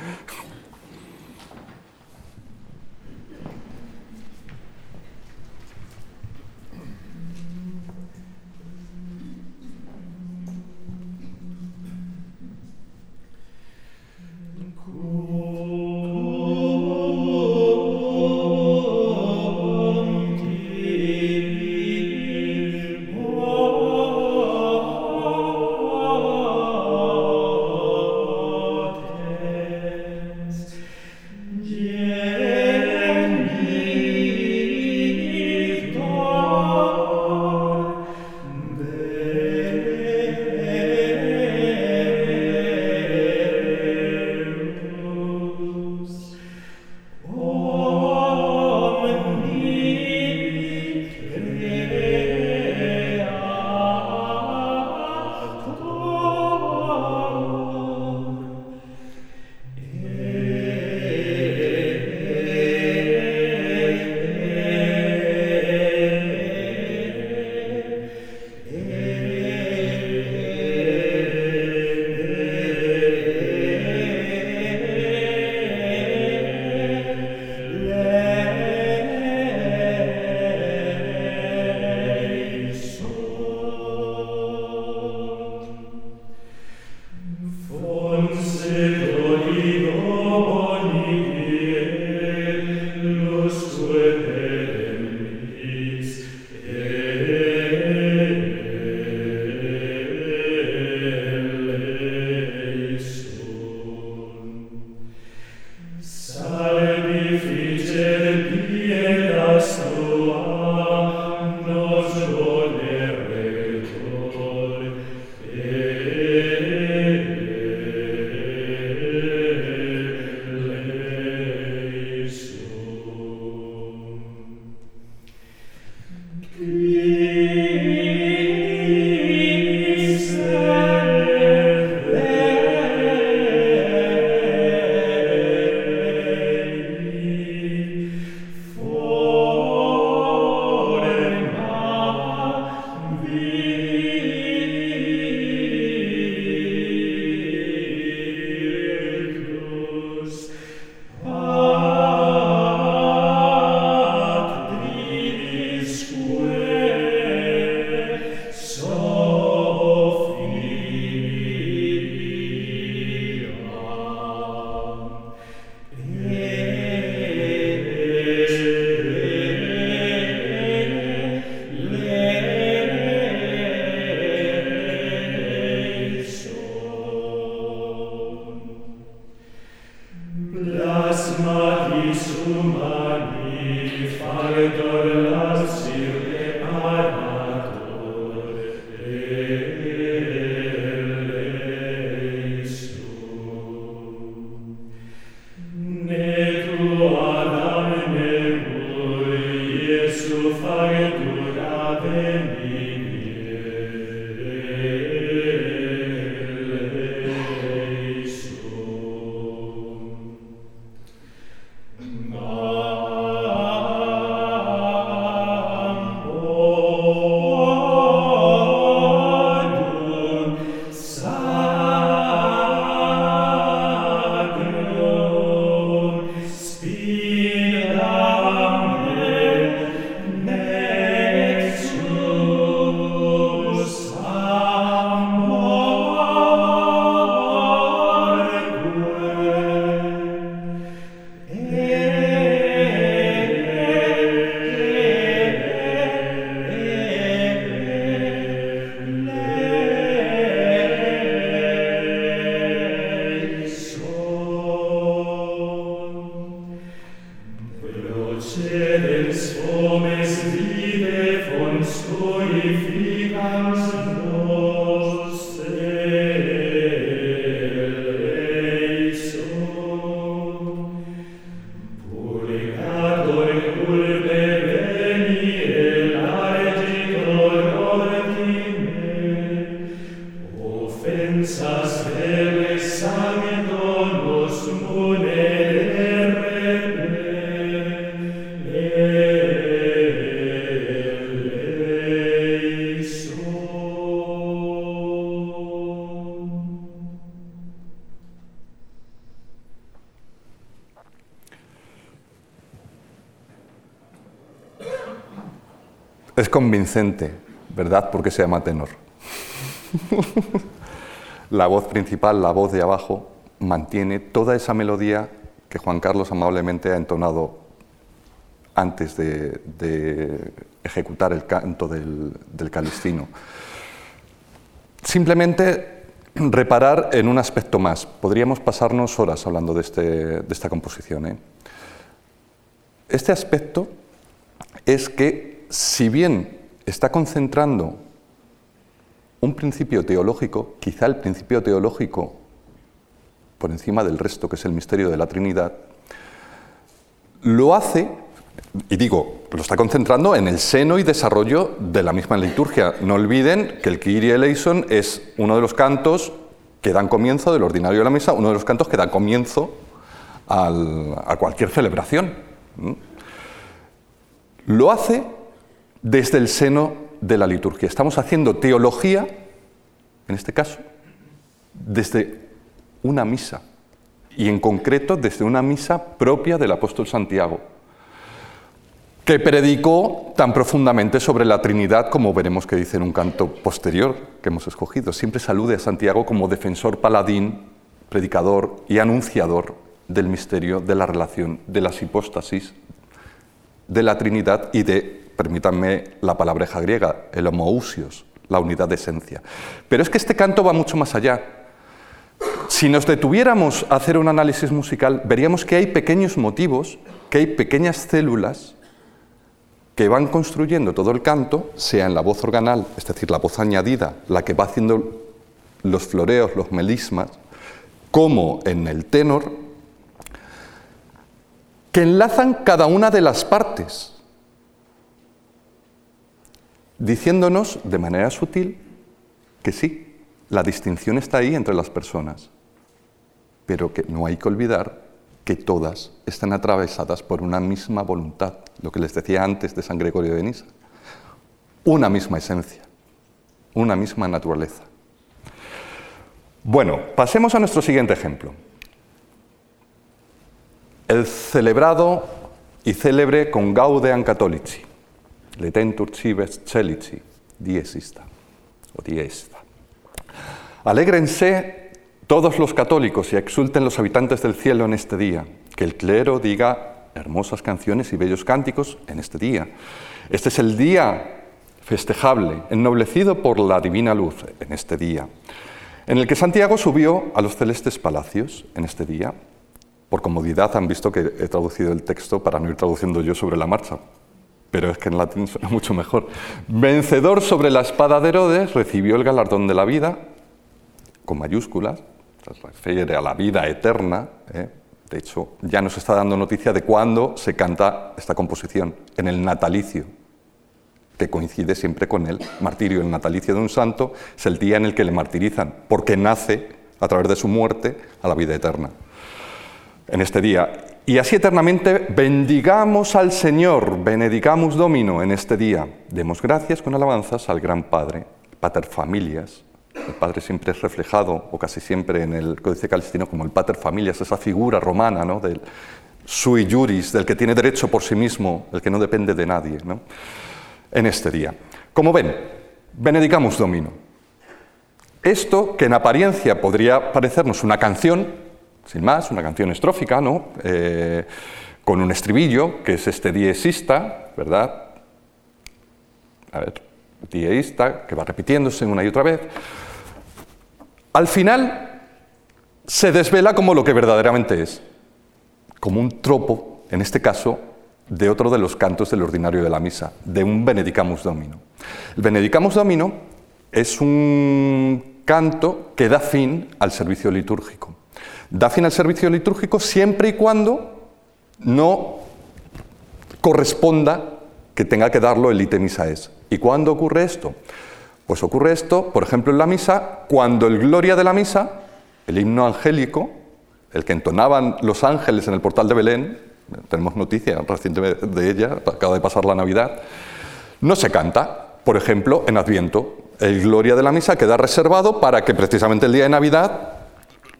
convincente, ¿verdad? Porque se llama tenor. [laughs] la voz principal, la voz de abajo, mantiene toda esa melodía que Juan Carlos amablemente ha entonado antes de, ejecutar el canto del, calistino. Simplemente reparar en un aspecto más. Podríamos pasarnos horas hablando de, este, esta composición. ¿eh? Este aspecto es que, si bien está concentrando un principio teológico, quizá el principio teológico por encima del resto, que es el misterio de la Trinidad, lo hace, y digo, lo está concentrando en el seno y desarrollo de la misma liturgia. No olviden que el Kyrie eleison es uno de los cantos que dan comienzo del ordinario de la misa, uno de los cantos que dan comienzo a cualquier celebración. Lo hace desde el seno de la liturgia. Estamos haciendo teología, en este caso, desde una misa, y en concreto desde una misa propia del apóstol Santiago, que predicó tan profundamente sobre la Trinidad como veremos que dice en un canto posterior que hemos escogido. Siempre salude a Santiago como defensor paladín, predicador y anunciador del misterio de la relación de las hipóstasis de la Trinidad y de, permítanme la palabreja griega, el homoousios, la unidad de esencia. Pero es que este canto va mucho más allá. Si nos detuviéramos a hacer un análisis musical, veríamos que hay pequeños motivos, que hay pequeñas células que van construyendo todo el canto, sea en la voz organal, es decir, la voz añadida, la que va haciendo los floreos, los melismas, como en el tenor, que enlazan cada una de las partes, diciéndonos de manera sutil que sí, la distinción está ahí entre las personas, pero que no hay que olvidar que todas están atravesadas por una misma voluntad, lo que les decía antes de San Gregorio de Nisa, una misma esencia, una misma naturaleza. Bueno, pasemos a nuestro siguiente ejemplo. El celebrado y célebre con Gaudeam Catholici, Letentur Cives Celici, diesista o diesta. Alégrense todos los católicos y exulten los habitantes del cielo en este día, que el clero diga hermosas canciones y bellos cánticos en este día. Este es el día festejable, ennoblecido por la divina luz en este día, en el que Santiago subió a los celestes palacios en este día. Por comodidad han visto que he traducido el texto para no ir traduciendo yo sobre la marcha, pero es que en latín suena [laughs] mucho mejor. Vencedor sobre la espada de Herodes, recibió el galardón de la vida con mayúsculas, se refiere a la vida eterna. ¿eh? De hecho, ya nos está dando noticia de cuándo se canta esta composición, en el natalicio, que coincide siempre con el martirio. El natalicio de un santo es el día en el que le martirizan, porque nace a través de su muerte a la vida eterna. En este día. Y así eternamente bendigamos al Señor, benedicamus Domino en este día. Demos gracias con alabanzas al gran Padre, Pater Familias, el padre siempre es reflejado, o casi siempre en el Códice Calistino, como el pater familias, esa figura romana ¿no? del sui juris, del que tiene derecho por sí mismo, el que no depende de nadie, ¿no? en este día. Como ven, benedicamos domino. Esto, que en apariencia podría parecernos una canción, sin más, una canción estrófica, ¿no? Eh, con un estribillo, que es este diesista, ¿verdad? A ver, diesista, que va repitiéndose una y otra vez al final se desvela como lo que verdaderamente es, como un tropo, en este caso, de otro de los cantos del ordinario de la misa, de un Benedicamus Domino. El Benedicamus Domino es un canto que da fin al servicio litúrgico. Da fin al servicio litúrgico siempre y cuando no corresponda que tenga que darlo el ite es. ¿Y cuándo ocurre esto? Pues ocurre esto, por ejemplo, en la misa, cuando el Gloria de la misa, el himno angélico, el que entonaban los ángeles en el portal de Belén, tenemos noticia recientemente de ella, acaba de pasar la Navidad, no se canta, por ejemplo, en Adviento. El Gloria de la misa queda reservado para que precisamente el día de Navidad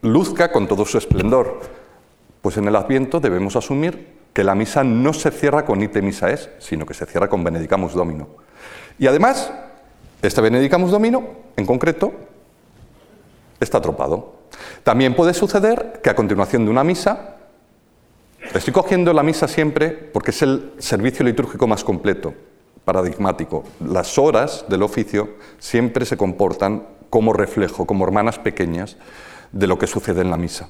luzca con todo su esplendor. Pues en el Adviento debemos asumir que la misa no se cierra con ite misa es, sino que se cierra con Benedicamus Domino. Y además, este Benedicamus Domino, en concreto, está tropado. También puede suceder que a continuación de una misa, estoy cogiendo la misa siempre porque es el servicio litúrgico más completo, paradigmático. Las horas del oficio siempre se comportan como reflejo, como hermanas pequeñas de lo que sucede en la misa.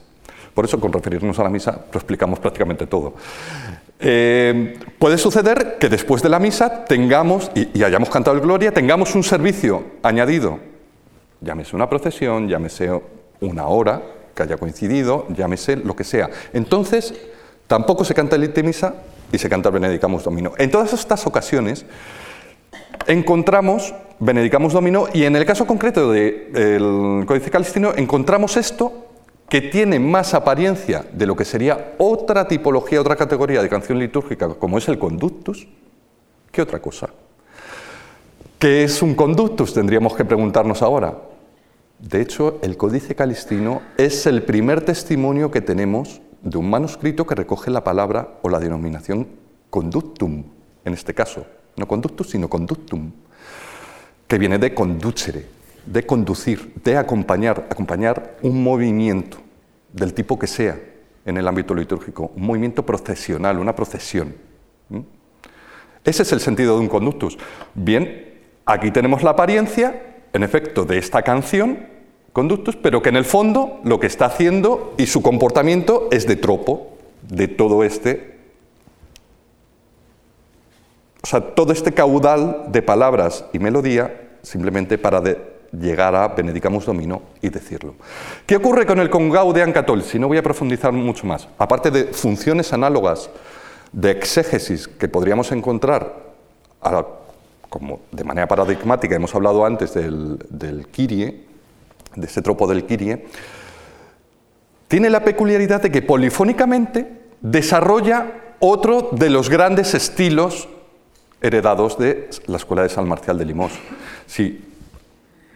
Por eso, con referirnos a la misa, lo explicamos prácticamente todo. Eh, puede suceder que después de la misa tengamos, y, hayamos cantado el Gloria, tengamos un servicio añadido, llámese una procesión, llámese una hora que haya coincidido, llámese lo que sea. Entonces, tampoco se canta el misa y se canta el Benedicamus Domino. En todas estas ocasiones encontramos Benedicamus Domino y en el caso concreto del Códice Calistino encontramos esto que tiene más apariencia de lo que sería otra tipología, otra categoría de canción litúrgica, como es el conductus, que otra cosa. ¿Qué es un conductus? Tendríamos que preguntarnos ahora. De hecho, el Códice Calistino es el primer testimonio que tenemos de un manuscrito que recoge la palabra o la denominación conductum, en este caso. No conductus, sino conductum, que viene de conducere, de conducir, de acompañar, acompañar un movimiento del tipo que sea en el ámbito litúrgico, un movimiento procesional, una procesión. Ese es el sentido de un conductus. Bien, aquí tenemos la apariencia en efecto, de esta canción, Conductus, pero que en el fondo lo que está haciendo y su comportamiento es de tropo de todo este. O sea, todo este caudal de palabras y melodía simplemente para llegar a Benedicamus Domino y decirlo. ¿Qué ocurre con el Congaudean Catol? Si no voy a profundizar mucho más. Aparte de funciones análogas de exégesis que podríamos encontrar como de manera paradigmática, hemos hablado antes del, del Kyrie, de ese tropo del Kyrie, tiene la peculiaridad de que polifónicamente desarrolla otro de los grandes estilos heredados de la Escuela de San Marcial de Limos. Si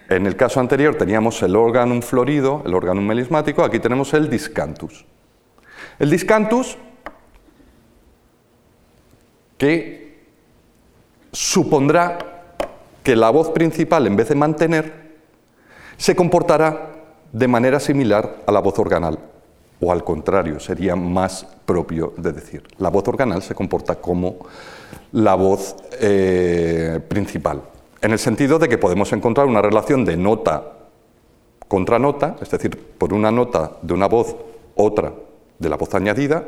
en el caso anterior teníamos el órgano florido, el órgano melismático, aquí tenemos el discantus. El discantus, que supondrá que la voz principal, en vez de mantener, se comportará de manera similar a la voz organal, o al contrario, sería más propio de decir. La voz organal se comporta como la voz eh, principal, en el sentido de que podemos encontrar una relación de nota contra nota, es decir, por una nota de una voz, otra de la voz añadida,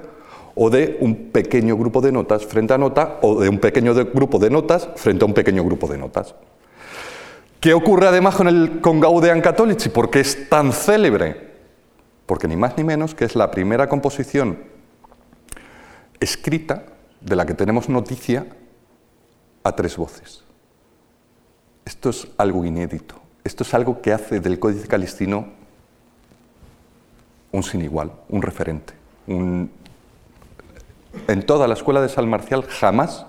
o de un pequeño grupo de notas frente a nota o de un pequeño grupo de notas frente a un pequeño grupo de notas. ¿Qué ocurre además con el con Gaudean Catholici? ¿Por qué es tan célebre? Porque ni más ni menos que es la primera composición escrita de la que tenemos noticia a tres voces. Esto es algo inédito. Esto es algo que hace del Códice Calistino un sin igual, un referente, en toda la escuela de San Marcial jamás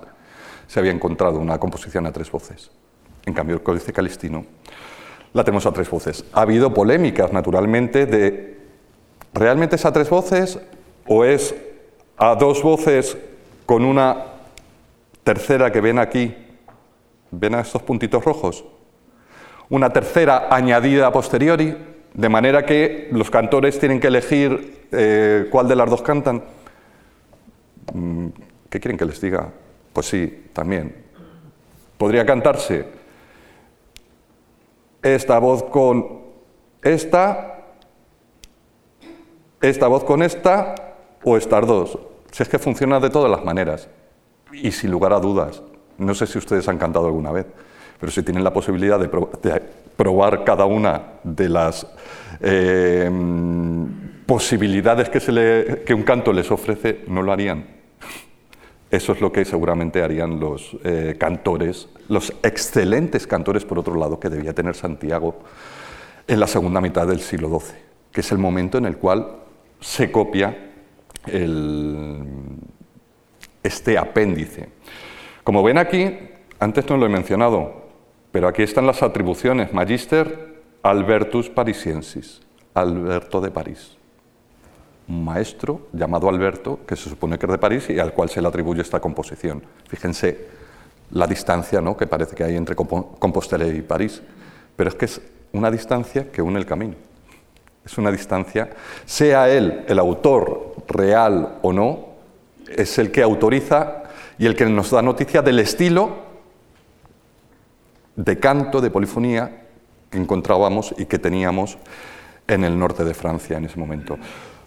se había encontrado una composición a tres voces. En cambio, el Códice Calistino la tenemos a tres voces. Ha habido polémicas, naturalmente, de ¿realmente es a tres voces o es a dos voces con una tercera que ven aquí? ¿Ven a estos puntitos rojos? Una tercera añadida a posteriori, de manera que los cantores tienen que elegir eh, cuál de las dos cantan. Mm, ¿Qué quieren que les diga? Pues sí, también. Podría cantarse esta voz con esta, esta voz con esta o estas dos. Si es que funciona de todas las maneras. Y sin lugar a dudas, no sé si ustedes han cantado alguna vez, pero si tienen la posibilidad de, probar cada una de las eh, posibilidades que un canto les ofrece, no lo harían. Eso es lo que seguramente harían los eh, cantores, los excelentes cantores, por otro lado, que debía tener Santiago en la segunda mitad del siglo XII, que es el momento en el cual se copia este apéndice. Como ven aquí, antes no lo he mencionado, pero aquí están las atribuciones. Magister Albertus Parisiensis, Alberto de París un maestro llamado Alberto, que se supone que es de París y al cual se le atribuye esta composición. Fíjense la distancia ¿no? que parece que hay entre Compo- Compostela y París, pero es que es una distancia que une el camino. Es una distancia, sea él el autor real o no, es el que autoriza y el que nos da noticia del estilo de canto, de polifonía que encontrábamos y que teníamos en el norte de Francia en ese momento.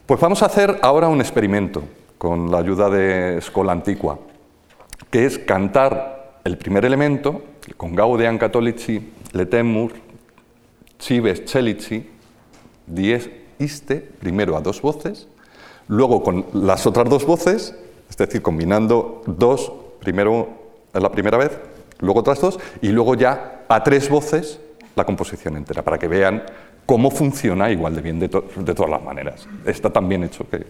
Pues vamos a hacer ahora un experimento con la ayuda de Escola Antigua, que es cantar el primer elemento con Gaudean Catholici, Letemur, Chives Celici, dies iste, primero a dos voces, luego con las otras dos voces, es decir, combinando dos, primero la primera vez, luego otras dos, y luego ya a tres voces la composición entera, para que vean cómo funciona igual de bien de, to- de todas las maneras. Está tan bien hecho que...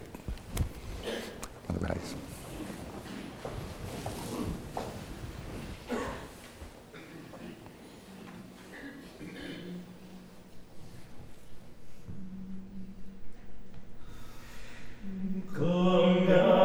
Amen.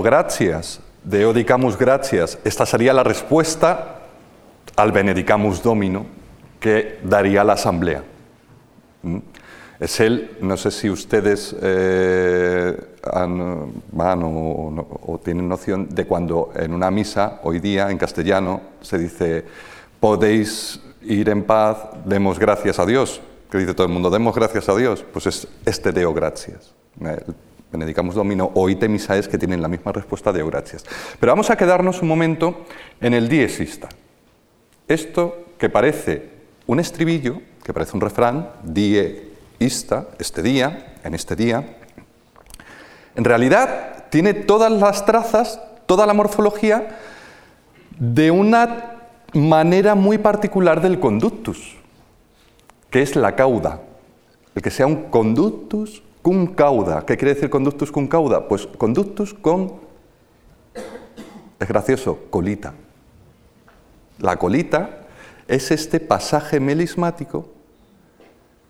Deo gratias, Deo dicamus gratias. Esta sería la respuesta al Benedicamus Domino que daría la Asamblea. ¿Mm? Es él, no sé si ustedes eh, han- van o, tienen noción de cuando en una misa hoy día en castellano se dice podéis ir en paz, demos gracias a Dios. Que dice todo el mundo, demos gracias a Dios. Pues es este deo gracias. Benedicamos Domino o ite misaes que tienen la misma respuesta deo gracias. Pero vamos a quedarnos un momento en el diesista. Esto que parece un estribillo, que parece un refrán, die ista, este día, en este día, en realidad tiene todas las trazas, toda la morfología de una manera muy particular del conductus, que es la cauda. El que sea un conductus cum cauda. ¿Qué quiere decir conductus cum cauda? Pues conductus con, es gracioso, colita. La colita es este pasaje melismático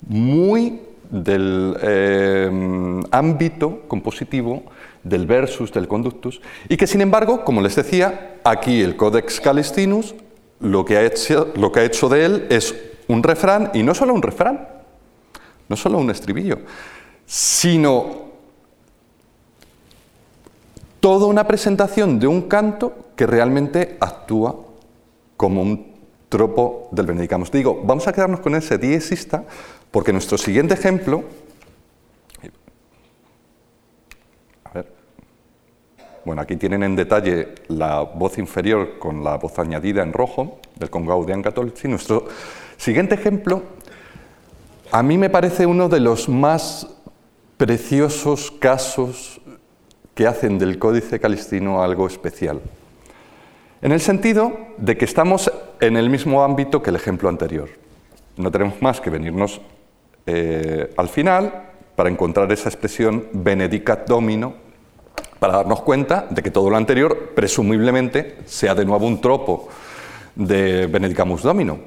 muy del eh, ámbito compositivo del versus, del conductus, y que sin embargo, como les decía, aquí el Codex Calestinus lo que ha hecho, lo que ha hecho de él es un refrán, y no solo un refrán, no solo un estribillo, sino toda una presentación de un canto que realmente actúa como un tropo del Benedicamos. Digo, vamos a quedarnos con ese diesista porque nuestro siguiente ejemplo... A ver. Bueno, aquí tienen en detalle la voz inferior con la voz añadida en rojo del Congaudian Catholici. Nuestro siguiente ejemplo a mí me parece uno de los más preciosos casos que hacen del Códice Calistino algo especial. En el sentido de que estamos en el mismo ámbito que el ejemplo anterior. No tenemos más que venirnos eh, al final para encontrar esa expresión benedicat domino, para darnos cuenta de que todo lo anterior presumiblemente sea de nuevo un tropo de benedicamus domino.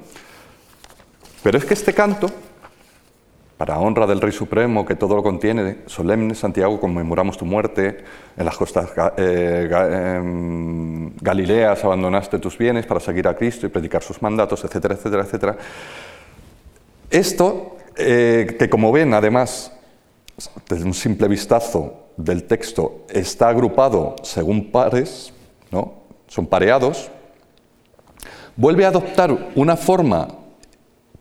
Pero es que este canto, para honra del Rey Supremo, que todo lo contiene, solemne Santiago, conmemoramos tu muerte, en las costas eh, em, Galileas abandonaste tus bienes para seguir a Cristo y predicar sus mandatos, etcétera, etcétera, etcétera. Esto, eh, que como ven, además, desde un simple vistazo del texto, está agrupado según pares, ¿no? son pareados, vuelve a adoptar una forma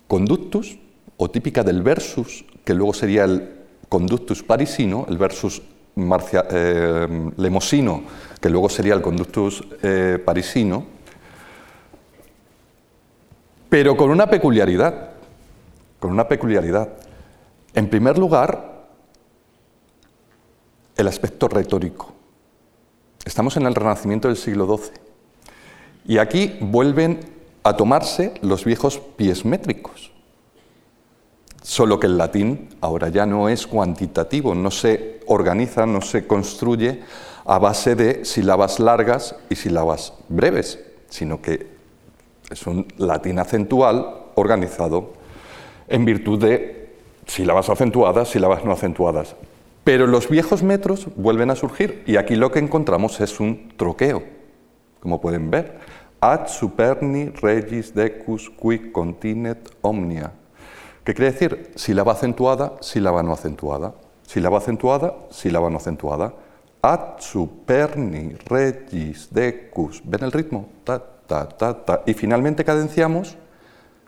conductus o típica del versus, que luego sería el conductus parisino, el versus marcia- eh, lemosino, que luego sería el conductus eh, parisino, pero con una peculiaridad, con una peculiaridad. En primer lugar, el aspecto retórico. Estamos en el Renacimiento del siglo XII y aquí vuelven a tomarse los viejos pies métricos. Solo que el latín ahora ya no es cuantitativo, no se organiza, no se construye a base de sílabas largas y sílabas breves, sino que es un latín acentual organizado en virtud de sílabas acentuadas, sílabas no acentuadas. Pero los viejos metros vuelven a surgir y aquí lo que encontramos es un troqueo, como pueden ver. Ad superni regis decus qui continet omnia. ¿Qué quiere decir? Sílaba acentuada, sílaba no acentuada. Sílaba acentuada, sílaba no acentuada. Ad superni regis decus. ¿Ven el ritmo? Ta, ta, ta, ta. Y finalmente cadenciamos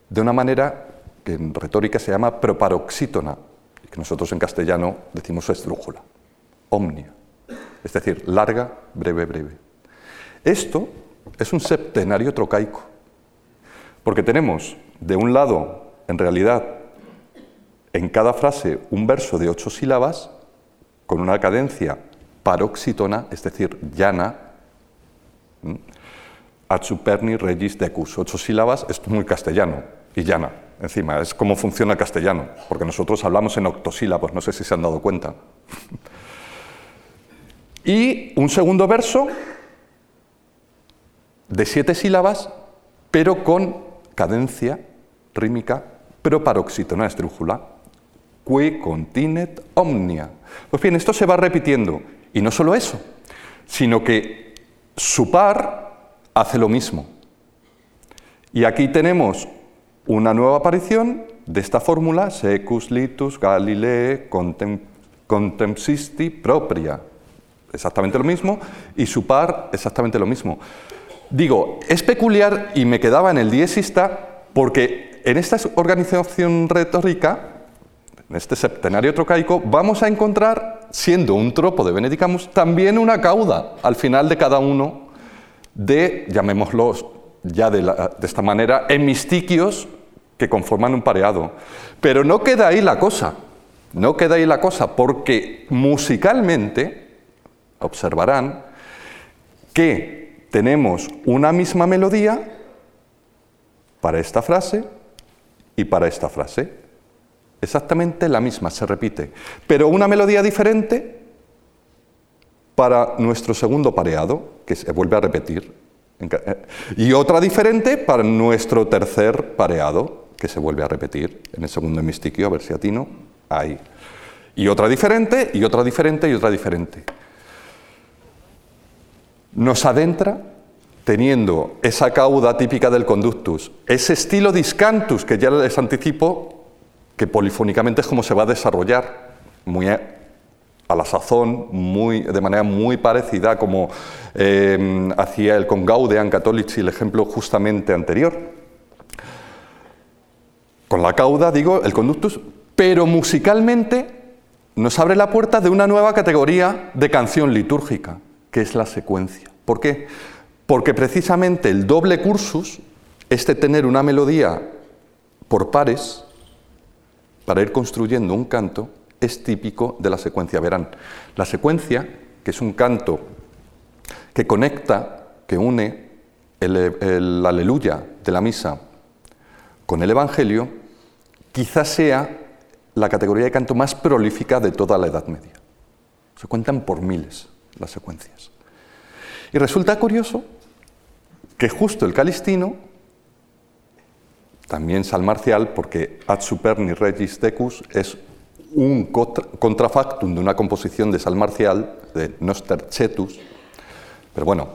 de una manera que en retórica se llama proparoxítona, y que nosotros en castellano decimos esdrújula, omnia, es decir, larga, breve, breve. Esto es un septenario trocaico, porque tenemos de un lado, en realidad, en cada frase un verso de ocho sílabas, con una cadencia paroxítona, es decir, llana, superni regis decus, ocho sílabas, es muy castellano, y llana, encima, es como funciona el castellano, porque nosotros hablamos en octosílabos, no sé si se han dado cuenta. [laughs] Y un segundo verso de siete sílabas, pero con cadencia rítmica proparoxítona esdrújula, qui continet omnia. Pues bien, esto se va repitiendo, y no solo eso, sino que su par hace lo mismo. Y aquí tenemos una nueva aparición de esta fórmula, secus litus Galilee contem, contempsisti propria, exactamente lo mismo, y su par exactamente lo mismo. Digo, es peculiar y me quedaba en el diesista porque en esta organización retórica, en este septenario trocaico, vamos a encontrar, siendo un tropo de Benedicamus, también una cauda al final de cada uno de, llamémoslos ya de, de esta manera, hemistiquios que conforman un pareado. Pero no queda ahí la cosa, no queda ahí la cosa, porque musicalmente, observarán, que tenemos una misma melodía para esta frase y para esta frase. Exactamente la misma, se repite, pero una melodía diferente para nuestro segundo pareado, que se vuelve a repetir, eh, y otra diferente para nuestro tercer pareado, que se vuelve a repetir en el segundo hemistiquio, a ver si atino, ahí. Y otra diferente, y otra diferente, y otra diferente. Nos adentra teniendo esa cauda típica del conductus, ese estilo discantus que ya les anticipo, que polifónicamente es como se va a desarrollar, muy a la sazón, muy, de manera muy parecida como eh, hacía el con Gaudean Catholici, el ejemplo justamente anterior. Con la cauda, digo, el conductus, pero musicalmente nos abre la puerta de una nueva categoría de canción litúrgica, que es la secuencia. ¿Por qué? Porque precisamente el doble cursus, este tener una melodía por pares, para ir construyendo un canto, es típico de la secuencia. Verán, la secuencia, que es un canto que conecta, que une el, aleluya de la misa con el Evangelio, quizás sea la categoría de canto más prolífica de toda la Edad Media. Se cuentan por miles las secuencias. Y resulta curioso que justo el calistino, también salmarcial, porque ad superni regis decus es un contrafactum de una composición de salmarcial, de Noster Cetus, pero bueno,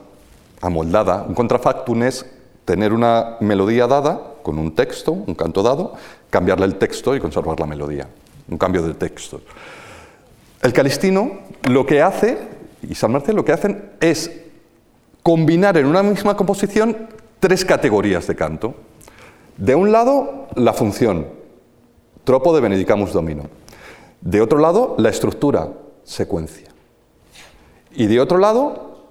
amoldada. Un contrafactum es tener una melodía dada con un texto, un canto dado, cambiarle el texto y conservar la melodía. Un cambio de texto. El calistino lo que hace, y salmarcial lo que hacen es combinar en una misma composición tres categorías de canto. De un lado, la función, tropo de Benedicamus Domino. De otro lado, la estructura, secuencia. Y de otro lado,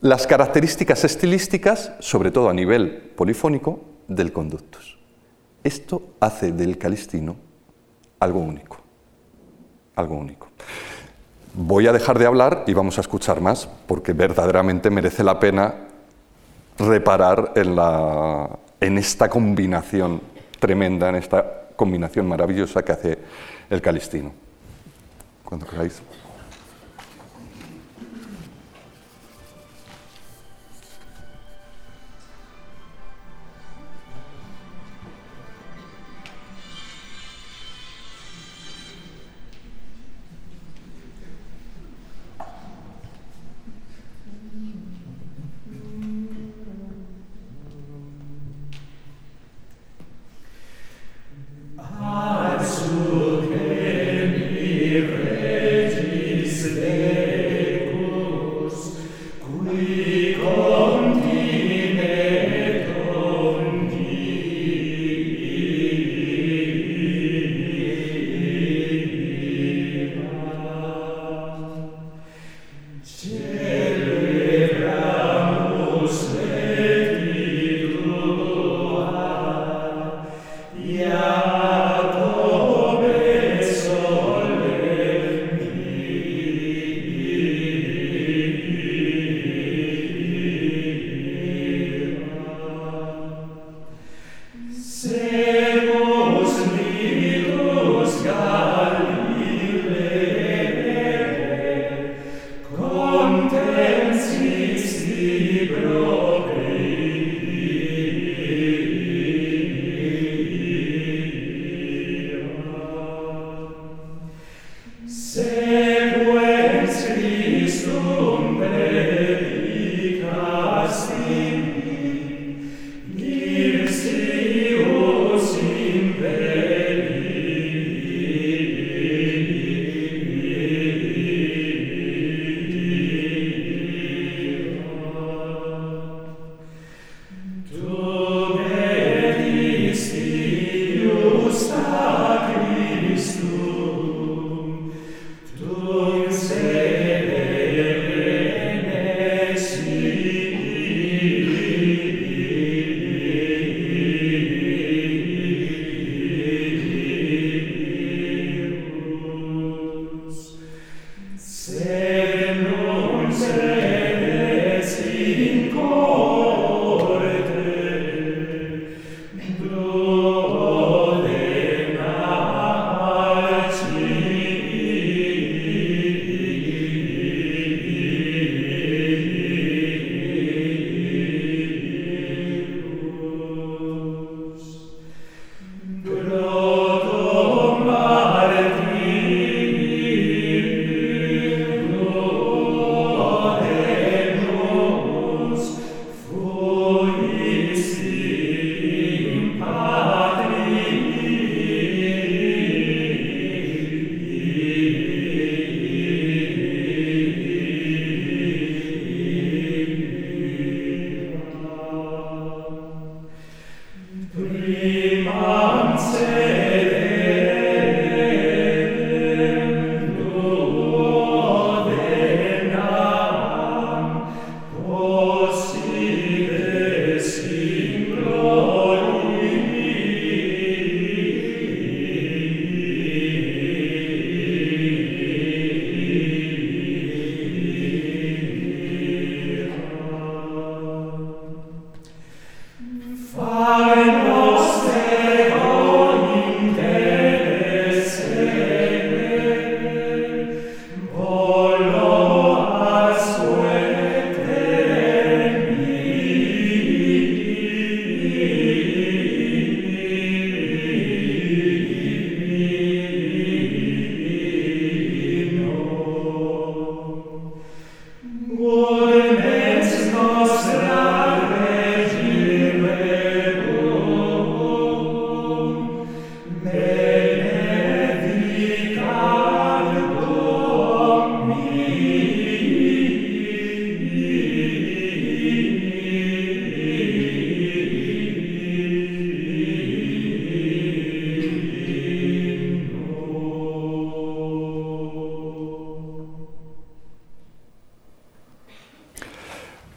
las características estilísticas, sobre todo a nivel polifónico, del conductus. Esto hace del calistino algo único. Algo único. Voy a dejar de hablar y vamos a escuchar más, porque verdaderamente merece la pena reparar en, la, en esta combinación tremenda, en esta combinación maravillosa que hace el calistino. Cuando queráis.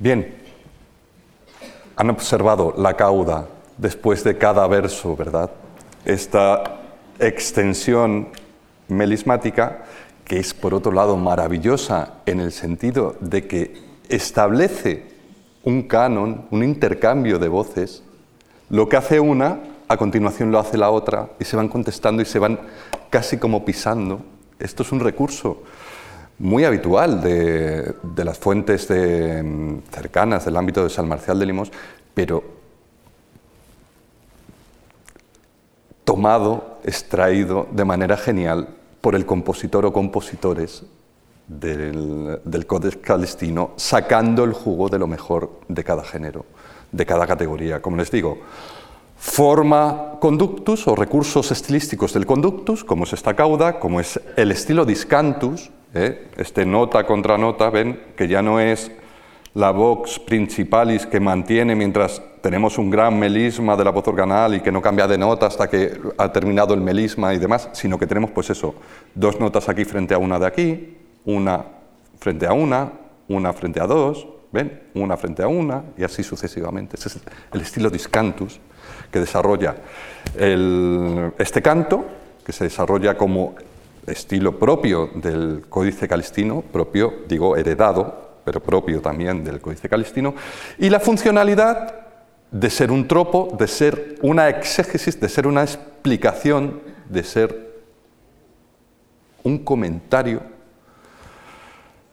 Bien, han observado la cauda después de cada verso, ¿verdad? Esta extensión melismática, que es por otro lado maravillosa en el sentido de que establece un canon, un intercambio de voces, lo que hace una, a continuación lo hace la otra, y se van contestando y se van casi como pisando. Esto es un recurso muy habitual de, las fuentes mm, cercanas del ámbito de San Marcial de Limos, pero tomado, extraído de manera genial por el compositor o compositores del, del Codex Calistino, sacando el jugo de lo mejor de cada género, de cada categoría. Como les digo, forma conductus o recursos estilísticos del conductus, como es esta cauda, como es el estilo discantus, ¿eh? este nota contra nota, ven que ya no es la vox principalis que mantiene mientras tenemos un gran melisma de la voz organal y que no cambia de nota hasta que ha terminado el melisma y demás, sino que tenemos pues eso, dos notas aquí frente a una de aquí, una frente a una, una frente a dos, ¿ven? Una frente a una y así sucesivamente. Ese es el estilo discantus que desarrolla este canto, que se desarrolla como estilo propio del Códice Calistino, propio, digo, heredado, pero propio también del Códice Calistino, y la funcionalidad de ser un tropo, de ser una exégesis, de ser una explicación, de ser un comentario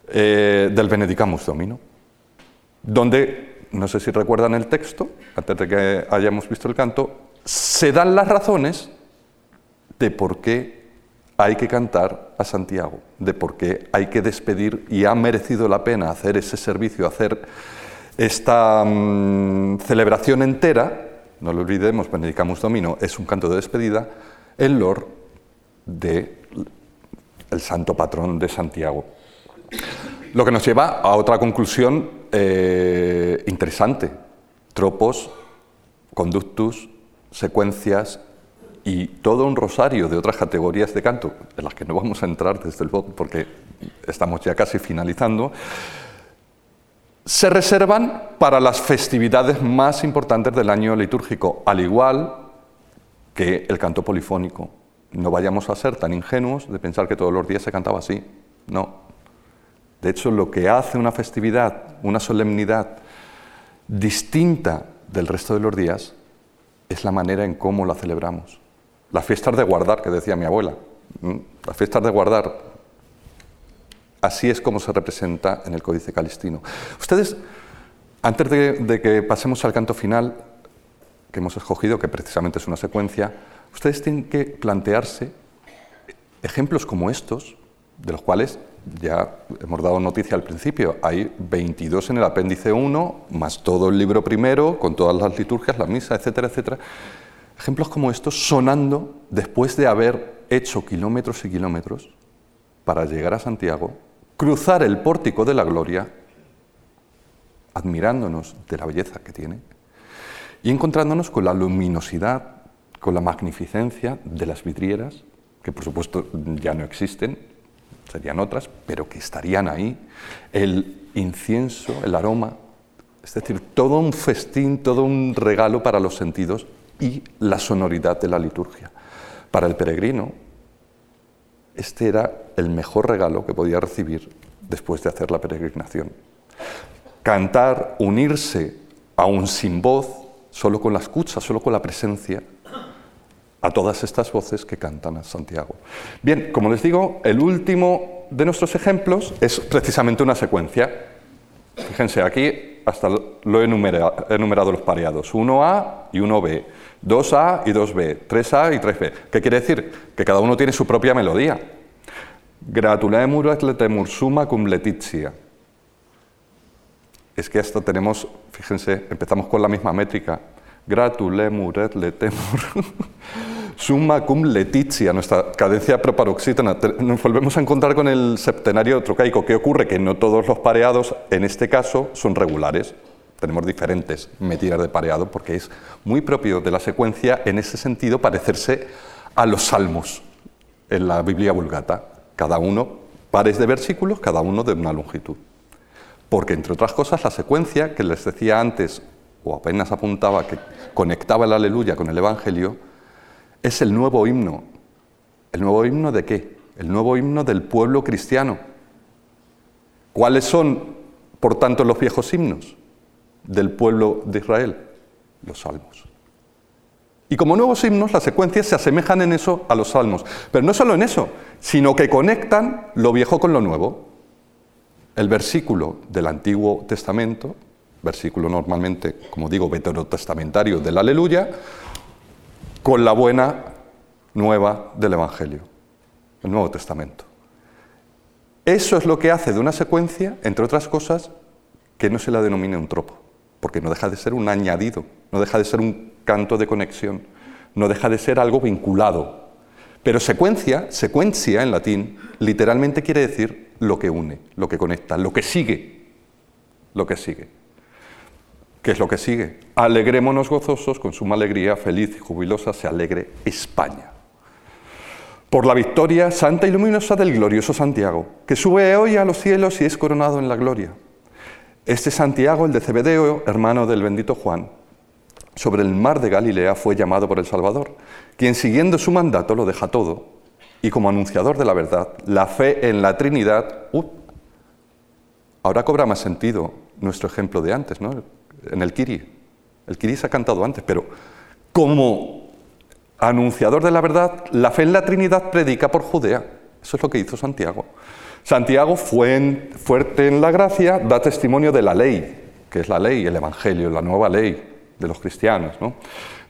eh, del Benedicamus Domino, donde no sé si recuerdan el texto, antes de que hayamos visto el canto, se dan las razones de por qué hay que cantar a Santiago, de por qué hay que despedir y ha merecido la pena hacer ese servicio, hacer esta mm, celebración entera, no lo olvidemos, Benedicamus Domino es un canto de despedida, en lor de el santo patrón de Santiago. Lo que nos lleva a otra conclusión eh, interesante. Tropos, conductus, secuencias y todo un rosario de otras categorías de canto, en las que no vamos a entrar desde luego porque estamos ya casi finalizando, se reservan para las festividades más importantes del año litúrgico, al igual que el canto polifónico. No vayamos a ser tan ingenuos de pensar que todos los días se cantaba así. No, de hecho, lo que hace una festividad, una solemnidad distinta del resto de los días, es la manera en cómo la celebramos. Las fiestas de guardar, que decía mi abuela. Las fiestas de guardar, así es como se representa en el Códice Calistino. Ustedes, antes de, de que pasemos al canto final, que hemos escogido, que precisamente es una secuencia, ustedes tienen que plantearse ejemplos como estos, de los cuales ya hemos dado noticia al principio, hay 22 en el apéndice 1, más todo el libro primero, con todas las liturgias, la misa, etcétera, etcétera. Ejemplos como estos sonando después de haber hecho kilómetros y kilómetros para llegar a Santiago, cruzar el pórtico de la gloria, admirándonos de la belleza que tiene, y encontrándonos con la luminosidad, con la magnificencia de las vidrieras, que por supuesto ya no existen, serían otras, pero que estarían ahí, el incienso, el aroma, es decir, todo un festín, todo un regalo para los sentidos y la sonoridad de la liturgia. Para el peregrino, este era el mejor regalo que podía recibir después de hacer la peregrinación. Cantar, unirse, aún sin voz, solo con la escucha, solo con la presencia, a todas estas voces que cantan a Santiago. Bien, como les digo, el último de nuestros ejemplos es precisamente una secuencia. Fíjense, aquí hasta lo he enumerado, he enumerado los pareados, 1A y 1B, 2A y 2B, 3A y 3B. ¿Qué quiere decir? Que cada uno tiene su propia melodía. Gratulemur et letemur summa cum letizia. Es que hasta tenemos, fíjense, empezamos con la misma métrica. Gratulemur et letemur [laughs] Summa cum letizia, nuestra cadencia proparoxítona. Nos volvemos a encontrar con el septenario trocaico. ¿Qué ocurre? Que no todos los pareados, en este caso, son regulares. Tenemos diferentes medidas de pareado porque es muy propio de la secuencia, en ese sentido, parecerse a los salmos en la Biblia vulgata. Cada uno, pares de versículos, cada uno de una longitud. porque entre otras cosas la secuencia que les decía antes, o apenas apuntaba, que conectaba el aleluya con el Evangelio, es el nuevo himno. ¿El nuevo himno de qué? El nuevo himno del pueblo cristiano. ¿Cuáles son, por tanto, los viejos himnos del pueblo de Israel? Los salmos. Y como nuevos himnos, las secuencias se asemejan en eso a los salmos. Pero no solo en eso, sino que conectan lo viejo con lo nuevo. El versículo del Antiguo Testamento, versículo normalmente, como digo, veterotestamentario del Aleluya, con la buena nueva del Evangelio, el Nuevo Testamento. Eso es lo que hace de una secuencia, entre otras cosas, que no se la denomine un tropo, porque no deja de ser un añadido, no deja de ser un canto de conexión, no deja de ser algo vinculado. Pero secuencia, secuencia en latín, literalmente quiere decir lo que une, lo que conecta, lo que sigue, lo que sigue. ¿Qué es lo que sigue? Alegrémonos gozosos, con suma alegría, feliz y jubilosa se alegre España. Por la victoria santa y luminosa del glorioso Santiago, que sube hoy a los cielos y es coronado en la gloria. Este Santiago, el de Cebedeo, hermano del bendito Juan, sobre el mar de Galilea fue llamado por el Salvador, quien siguiendo su mandato lo deja todo y como anunciador de la verdad, la fe en la Trinidad, ahora cobra más sentido nuestro ejemplo de antes, ¿no? en el Kiri. El Kiri se ha cantado antes, pero como anunciador de la verdad, la fe en la Trinidad predica por Judea. Eso es lo que hizo Santiago. Santiago, fue fuerte en la gracia, da testimonio de la ley, que es la ley, el Evangelio, la nueva ley de los cristianos. ¿no?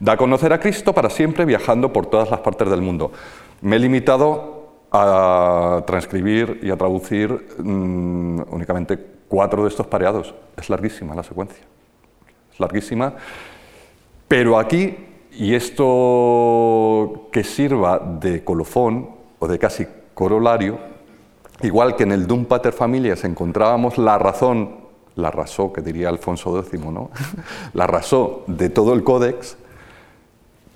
Da a conocer a Cristo para siempre viajando por todas las partes del mundo. Me he limitado a transcribir y a traducir mm, únicamente cuatro de estos pareados. Es larguísima la secuencia. Es larguísima. Pero aquí, y esto que sirva de colofón o de casi corolario, igual que en el Dum Pater Familias encontrábamos la razón la rasó, que diría Alfonso X, ¿no? [laughs] la rasó de todo el códex,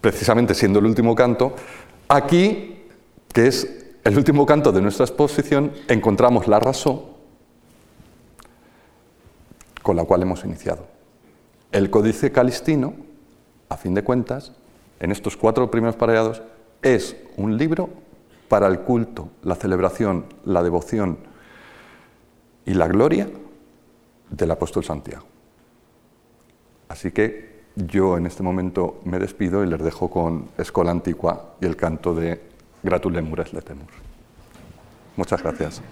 precisamente siendo el último canto, aquí, que es el último canto de nuestra exposición, encontramos la rasó con la cual hemos iniciado. El Códice Calistino, a fin de cuentas, en estos cuatro primeros pareados, es un libro para el culto, la celebración, la devoción y la gloria del apóstol Santiago. Así que yo en este momento me despido y les dejo con Escola Antigua y el canto de Gratulemures Letemur. Muchas gracias.